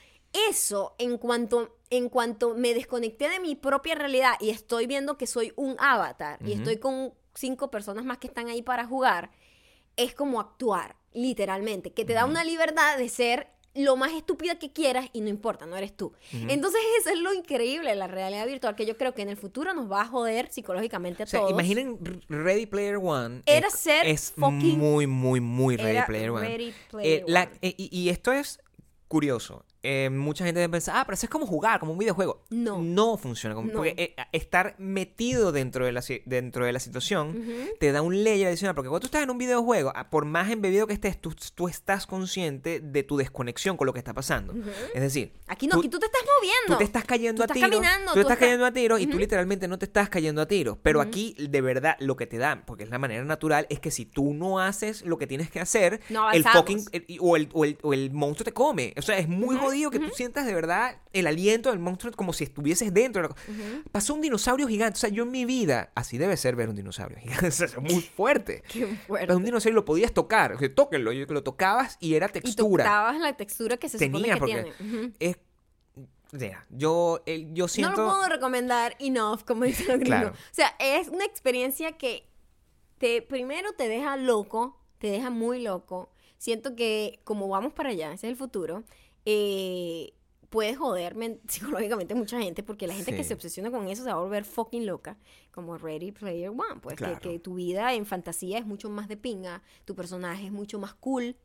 Eso, en cuanto, en cuanto me desconecté de mi propia realidad y estoy viendo que soy un avatar y estoy con cinco personas más que están ahí para jugar, es como actuar, literalmente, que te da una libertad de ser lo más estúpida que quieras y no importa, no eres tú. Entonces eso es lo increíble de la realidad virtual, que yo creo que en el futuro nos va a joder psicológicamente a O sea, todos. imaginen Ready Player One. Era es, ser es fucking- muy, muy, muy Ready Player One. Ready Player Eh, la- eh, y, y esto es curioso. Eh, mucha gente pensar, ah, pero eso es como jugar, como un videojuego. No. No funciona. Como, No. Porque eh, estar metido dentro de la, dentro de la situación Ujú. te da un layer adicional. Porque cuando tú estás en un videojuego, ah, por más embebido que estés, tú, tú estás consciente de tu desconexión con lo que está pasando. Es decir, Aquí no, tú- aquí tú te estás moviendo. Tú te estás cayendo Tú a tiros. caminando, tú estás estás- cayendo a tiros y tú literalmente no te estás cayendo a tiros. Pero aquí, de verdad, lo que te da, porque es la manera natural, es que si tú no haces lo que tienes que hacer, No el fucking. el- o, el, o, el, o el monstruo te come. O sea, es muy jodido que tú sientas de verdad el aliento del monstruo como si estuvieses dentro. de la Pasó un dinosaurio gigante. O sea, yo en mi vida, así debe ser ver un dinosaurio gigante. O sea, es muy fuerte. Qué fuerte. Pero un dinosaurio lo podías tocar. O sea, tóquenlo. Yo que lo tocabas y era y textura. tocabas la textura que se Tenía, supone que tiene. Es. sea, yo, el- yo siento. No lo puedo recomendar enough, como dicen los gringos. Claro. O sea, es una experiencia que te primero te deja loco, te deja muy loco. Siento que como vamos para allá, ese es el futuro, eh, puede joder men- psicológicamente mucha gente porque la gente que se obsesiona con eso se va a volver fucking loca, como Ready Player One, pues que- que, tu vida en fantasía es mucho más de pinga, tu personaje es mucho más cool,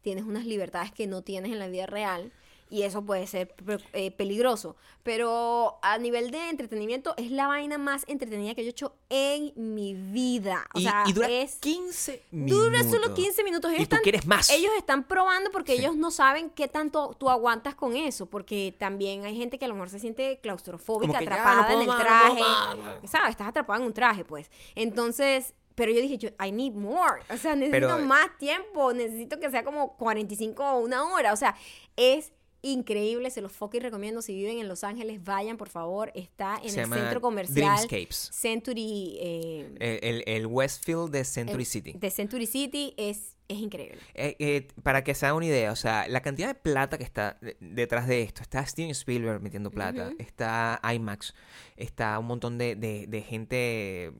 tienes unas libertades que no tienes en la vida real y eso puede ser eh, peligroso, pero a nivel de entretenimiento es la vaina más entretenida que yo he hecho en mi vida, o y, sea, y dura es 15 minutos. Dura solo 15 minutos. Ellos Y tú están, quieres más. Ellos están probando porque Sí. ellos no saben qué tanto tú aguantas con eso. Porque también hay gente que a lo mejor se siente claustrofóbica, no atrapada puedo en el más, no traje. más. ¿Sabes? Estás atrapada en un traje, pues. Entonces, pero yo dije, yo, I need more. O sea, necesito Pero- más tiempo. Necesito que sea como 45 o una hora. O sea, es increíble. Se los fucking recomiendo. Si viven en Los Ángeles, vayan, por favor. Está en Se el centro comercial Dreamscapes. Century. eh, El, el- el Westfield de Century el- City. De Century City es, es increíble. Eh, eh, para que se haga una idea, o sea, la cantidad de plata que está de- detrás de esto, está Steven Spielberg metiendo plata, está IMAX, está un montón de, de- de gente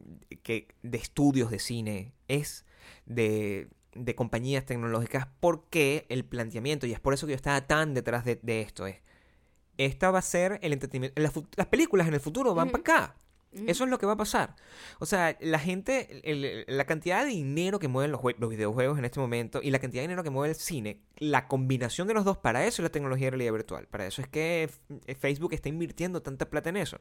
que, de estudios de cine, es de, de compañías tecnológicas, porque el planteamiento, y es por eso que yo estaba tan detrás de, de esto, es, esta va a ser el entretenimiento, las, películas en el futuro van para acá. Eso es lo que va a pasar. O sea, la gente, el- la cantidad de dinero que mueven los, jue- los videojuegos en este momento y la cantidad de dinero que mueve el cine, la combinación de los dos, para eso es la tecnología de realidad virtual. Para eso es que F- Facebook está invirtiendo tanta plata en eso.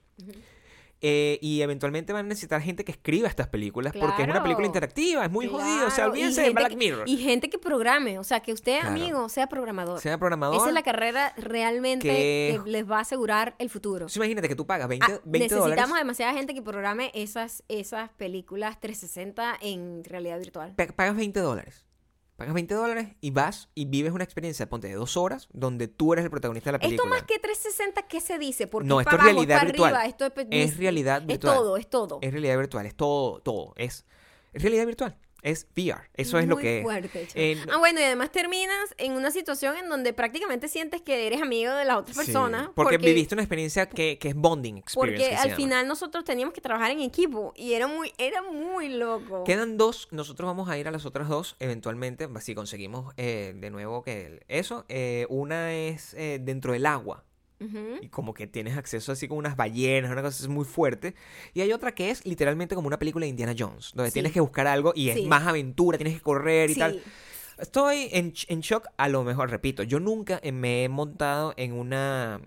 Eh, y eventualmente van a necesitar gente que escriba estas películas porque es una Claro. película interactiva, es muy jodido. O sea, Claro, olvídense de Black que- Mirror. Y gente que programe, o sea, que usted, Claro. amigo, sea programador. sea programador. Esa es la carrera realmente que- que les va a asegurar el futuro. Entonces, imagínate que tú pagas 20, Ah, 20 necesitamos dólares. demasiada gente que programe esas, esas películas 360 en realidad virtual. pa- pagas 20 dólares. Pagas 20 dólares y vas y vives una experiencia, ponte de dos horas, donde tú eres el protagonista de la película. Esto más que 360, ¿qué se dice? Porque No, es esto es para abajo, realidad para virtual. arriba, esto es, Es realidad es virtual. todo, es todo. Es realidad virtual, es todo, todo. Es, es realidad virtual. Es VR. Eso es lo que es. fuerte. Eh, ah, bueno, y además terminas en una situación en donde prácticamente sientes que eres amigo de las otras sí, personas. porque, viviste una experiencia que, que es bonding experience. Porque al llama. final nosotros teníamos que trabajar en equipo y era muy, era muy loco. Quedan dos, nosotros vamos a ir a las otras dos eventualmente, si conseguimos eh, de nuevo que eso. Eh, una es eh, dentro del agua, Y como que tienes acceso así con unas ballenas, una cosa muy fuerte. Y hay otra que es literalmente como una película de Indiana Jones, donde Sí. tienes que buscar algo y es Sí. más aventura, tienes que correr y Sí. tal. Estoy en, en shock, a lo mejor, repito, yo nunca me he montado en una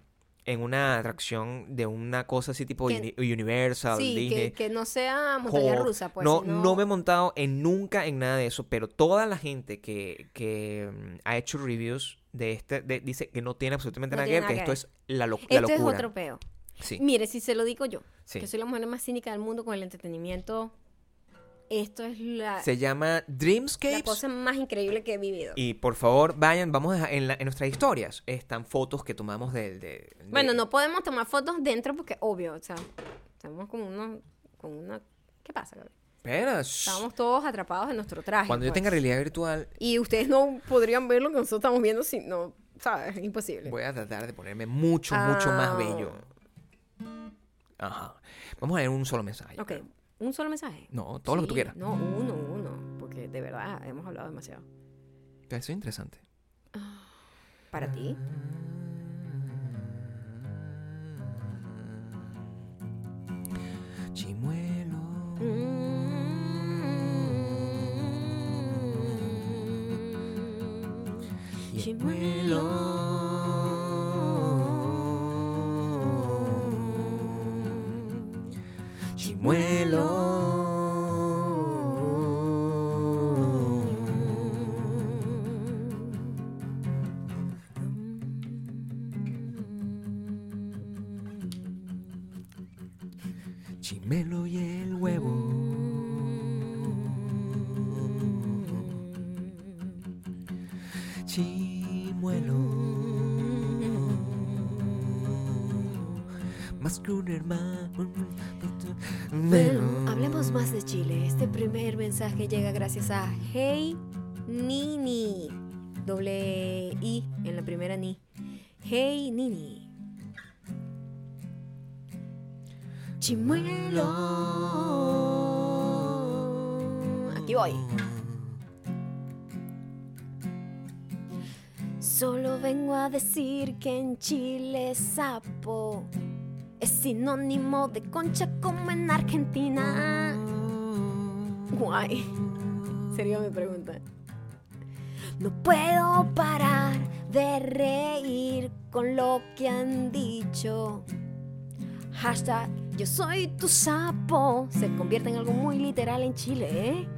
en una atracción de una cosa así tipo Que- Uni- Universal, Sí, que, Disney. que no sea montaña Hulk. rusa, pues. no, sino- no me he montado en nunca en nada de eso, pero toda la gente que, que mm, ha hecho reviews de este de- dice que no tiene absolutamente No nada que ver, que esto es la, lo- la Este es locura. otro peo. Sí, Mire, si se lo digo yo, sí. que soy la mujer más cínica del mundo con el entretenimiento, esto es la, Se llama la Dreamscapes. cosa más increíble que he vivido. Y por favor, vayan, vamos a, en, la- en nuestras historias. Están fotos que tomamos del... De, de- Bueno, no podemos tomar fotos dentro porque, obvio, o sea, estamos con una... ¿Qué pasa, Gabriel? Espera. Estamos todos atrapados en nuestro traje. Cuando yo pues. tenga realidad virtual, Y ustedes no podrían ver lo que nosotros estamos viendo si no, ¿sabes? Es imposible. voy a tratar de ponerme mucho, mucho más Ah. bello. Ajá. Vamos a leer un solo mensaje. Ok. Un solo mensaje. No, todo lo que tú quieras. No, uno, uno, porque de verdad hemos hablado demasiado. Eso es interesante. Para ti. Chimuelo. Chimuelo. Chimelo y el huevo. Chimuelo. Más que un hermano. Primer mensaje llega gracias a Hey Nini. Doble I en la primera ni. Hey Nini. Chimuelo. Aquí voy. Solo vengo a decir que en Chile sapo es sinónimo de concha como en Argentina. Guay. Sería mi pregunta. No puedo parar de reír con lo que han dicho. Hashtag yo soy tu sapo. Se convierte en algo muy literal en Chile, ¿eh?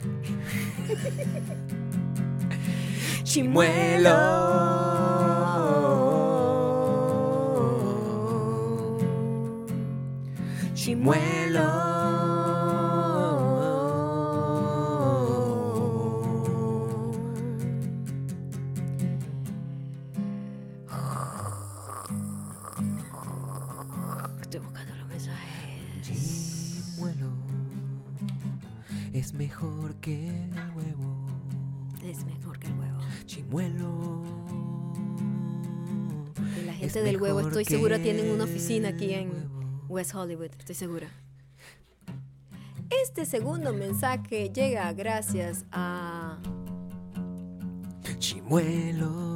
Chimuelo. Estoy que el huevo. Es mejor que el huevo. Chimuelo. La Es gente del huevo, estoy segura, tienen una oficina aquí en. West Hollywood, estoy segura. Este segundo mensaje llega gracias a Chimuelo.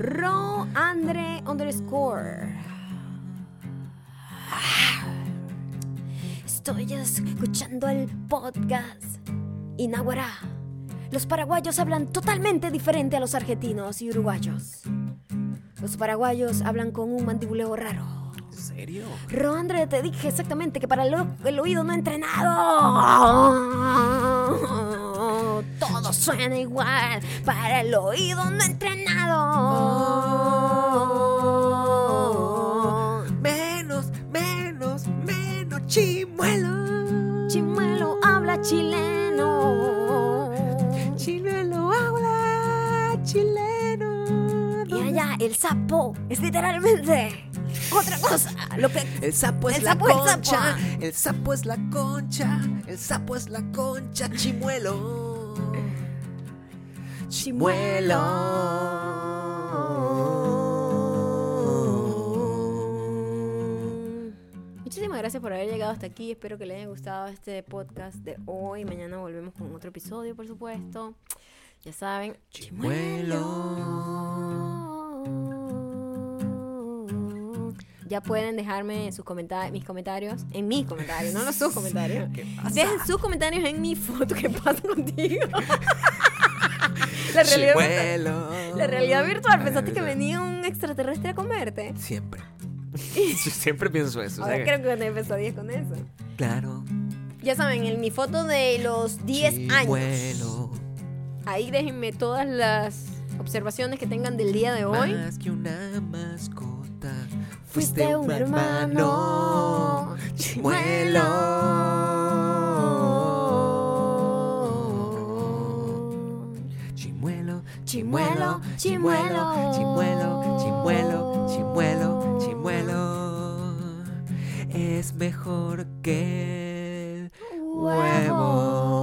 Ro Andre underscore. Estoy escuchando el podcast Inaguará. Los paraguayos hablan totalmente diferente a los argentinos y uruguayos. Los paraguayos hablan con un mandibuleo raro. ¿En serio? Roandre, te dije exactamente que para el, el oído no entrenado todo suena igual. Para el oído no entrenado. Menos, menos, menos chimuelo. Chimuelo habla chileno. Chimuelo habla chileno. Y allá el sapo es literalmente otra cosa. Lo que El sapo es El la sapo, el sapo. concha. El sapo es la concha. El sapo es la concha. Chimuelo. Chimuelo. Muchísimas gracias por haber llegado hasta aquí. Espero que les haya gustado este podcast de hoy. Mañana volvemos con otro episodio, por supuesto. Ya saben. Chimuelo. Ya pueden dejarme sus comentarios, mis comentarios, en mis comentarios, no los sus comentarios. Dejen sus comentarios en mi foto. ¿Qué pasa contigo? la, realidad, Chimuelo. la realidad virtual. ¿Pensaste que venía un extraterrestre a comerte? Siempre. Siempre pienso eso. o sea Ahora que- creo que tener pesadillas con eso. Claro. Ya saben, en mi foto de los 10 años. Ahí déjenme todas las observaciones que tengan del día de hoy. Más que una mascota. Fuiste un hermano. Chimuelo. Chimuelo, Chimuelo. Chimuelo. chimuelo. Chimuelo. Chimuelo. Chimuelo. Es mejor que Huevo.